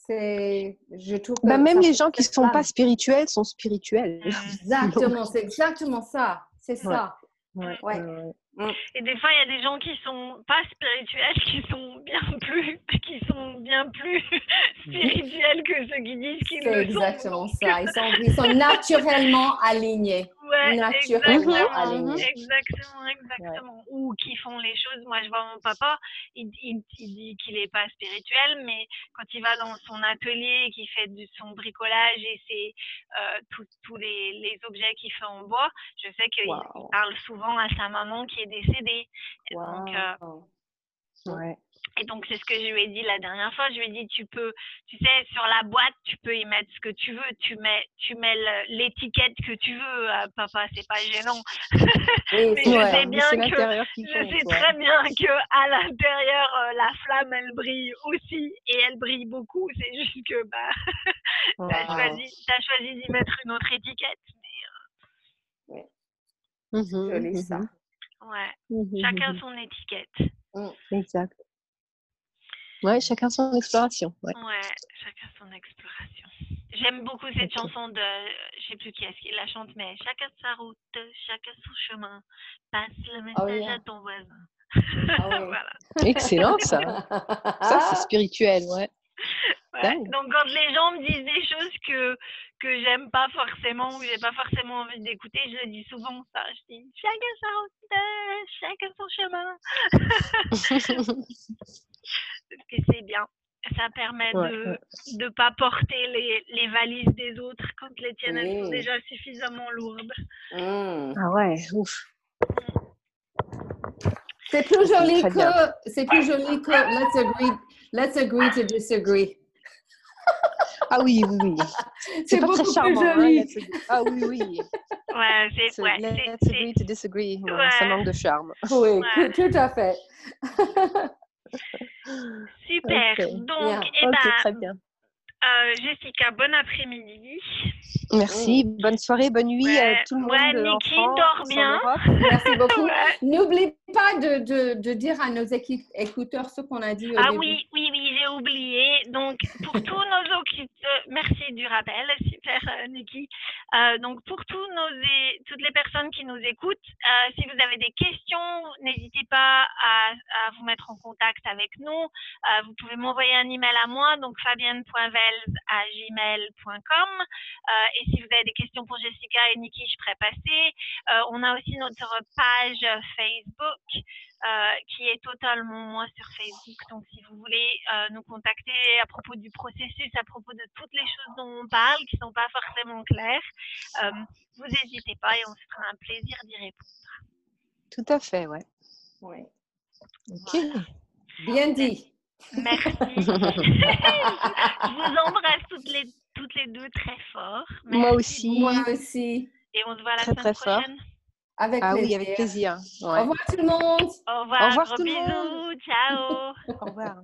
Speaker 2: je trouve
Speaker 3: Bah, même les gens qui
Speaker 2: cette
Speaker 3: sont pas spirituels sont spirituels.
Speaker 2: Exactement, c'est exactement ça. C'est ça.
Speaker 3: Ouais,
Speaker 2: Ouais.
Speaker 3: ouais, ouais.
Speaker 1: Et des fois, il y a des gens qui sont pas spirituels, qui sont bien plus, qui sont bien plus spirituels que ceux qui disent qu'ils
Speaker 2: C'est
Speaker 1: le sont.
Speaker 2: exactement ça. Ils sont, ils sont naturellement alignés.
Speaker 1: Ouais,
Speaker 2: naturellement
Speaker 1: exactement,
Speaker 2: alignés.
Speaker 1: exactement, exactement. Ou qui font les choses. Moi, je vois mon papa, il, il- il dit qu'il n'est pas spirituel, mais quand il va dans son atelier et qu'il fait son bricolage et ses, euh, tous les, les objets qu'il fait en bois, je sais qu'il il
Speaker 2: Wow.
Speaker 1: parle souvent à sa maman qui est décédée. Et donc, euh,
Speaker 2: Wow.
Speaker 3: Ouais.
Speaker 1: Et donc, c'est ce que je lui ai dit la dernière fois. Je lui ai dit, tu peux, tu sais, sur la boîte, tu peux y mettre ce que tu veux. Tu mets, tu mets l'étiquette que tu veux, euh, papa, c'est pas gênant.
Speaker 2: Oui,
Speaker 1: Mais je sais
Speaker 3: mais
Speaker 1: bien que- Je
Speaker 3: compte.
Speaker 1: sais
Speaker 3: ouais.
Speaker 1: très bien que à l'intérieur, euh, la flamme, elle brille aussi. Et elle brille beaucoup. C'est juste que, bah, t'as choisi, t'as choisi d'y mettre une autre étiquette.
Speaker 3: Mhm,
Speaker 2: Joli,
Speaker 3: mhm,
Speaker 2: ça.
Speaker 1: Ouais.
Speaker 3: mhm,
Speaker 1: Chacun
Speaker 3: mhm.
Speaker 1: son étiquette.
Speaker 3: Exact. Ouais, chacun son exploration. Ouais.
Speaker 1: Ouais, chacun son exploration. J'aime beaucoup cette chanson de, je sais plus qui est-ce qui la chante, mais chacun sa route, chacun son chemin, passe le message
Speaker 2: Ah oui,
Speaker 1: à
Speaker 2: hein.
Speaker 1: ton voisin.
Speaker 2: Ah
Speaker 1: voilà.
Speaker 3: Excellent ça. Ça, c'est spirituel, ouais.
Speaker 1: Donc quand les gens me disent des choses que que j'aime pas forcément ou j'ai pas forcément envie d'écouter, je le dis souvent ça. Je dis chacun sa route, chacun son chemin. Parce que c'est bien. Ça permet
Speaker 3: Ouais,
Speaker 1: de
Speaker 3: ouais.
Speaker 1: de pas porter les, les valises des autres quand les tiennes elles sont
Speaker 2: Oui.
Speaker 1: déjà suffisamment lourdes.
Speaker 2: Mm.
Speaker 3: Ah ouais, ouf.
Speaker 2: C'est plus joli que c'est plus joli que let's agree let's agree to disagree.
Speaker 3: Ah oui, oui, oui.
Speaker 2: C'est
Speaker 3: C'est pas très
Speaker 2: beaucoup plus
Speaker 3: charmant. hein. Ah oui, oui.
Speaker 1: Ouais, c'est ouais, c'est-
Speaker 3: let's
Speaker 1: c'est-
Speaker 3: agree to disagree. Ouais, Ça
Speaker 1: Ouais.
Speaker 3: manque de charme.
Speaker 2: Oui,
Speaker 1: Ouais.
Speaker 2: tout, à fait.
Speaker 1: super. Donc,
Speaker 2: bien.
Speaker 1: eh ben,
Speaker 3: très bien.
Speaker 1: euh, Jessica, bon après-midi.
Speaker 3: Merci. Bonne soirée, bonne nuit
Speaker 1: Ouais,
Speaker 3: à tout le monde.
Speaker 1: ouais,
Speaker 3: en
Speaker 1: Niki, dors
Speaker 3: en
Speaker 1: bien.
Speaker 2: Merci beaucoup.
Speaker 1: Ouais.
Speaker 2: N'oublie pas de, de, de dire à nos écouteurs ce qu'on a dit au
Speaker 1: Ah
Speaker 2: début.
Speaker 1: oui, oui, oui, oublié. Donc, pour tous nos auditeurs, merci du rappel, super, euh, Niki. Euh, donc, pour tous nos, toutes les personnes qui nous écoutent, euh, si vous avez des questions, n'hésitez pas à, à vous mettre en contact avec nous. Euh, vous pouvez m'envoyer un email à moi, donc fabienne.vels à gmail.com. Euh, et si vous avez des questions pour Jessica et Niki, je ferai passer. Euh, on a aussi notre page Facebook euh, qui est totalement moi sur Facebook. Donc, si vous voulez euh, nous contacter à propos du processus, à propos de toutes les choses dont on parle, qui ne sont pas forcément claires, euh, vous n'hésitez pas et on se fera un plaisir d'y répondre.
Speaker 3: Tout à fait, ouais.
Speaker 2: Oui.
Speaker 3: Ok.
Speaker 1: Voilà.
Speaker 2: Bien dit.
Speaker 1: Merci. Je vous embrasse toutes les, toutes les deux très fort.
Speaker 3: Moi aussi.
Speaker 2: Moi aussi.
Speaker 1: Et on se voit la
Speaker 3: Très,
Speaker 1: semaine
Speaker 3: très fort.
Speaker 2: Avec
Speaker 3: Ah
Speaker 2: plaisir.
Speaker 3: oui, avec plaisir.
Speaker 2: Au revoir tout le monde.
Speaker 1: Au revoir.
Speaker 3: revoir
Speaker 1: gros
Speaker 3: tout le
Speaker 1: bisous. Ciao.
Speaker 3: Au revoir.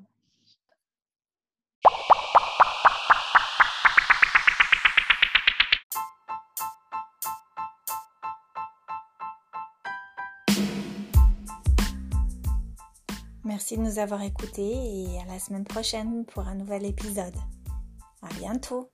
Speaker 5: Merci de nous avoir écoutés et à la semaine prochaine pour un nouvel épisode. À bientôt!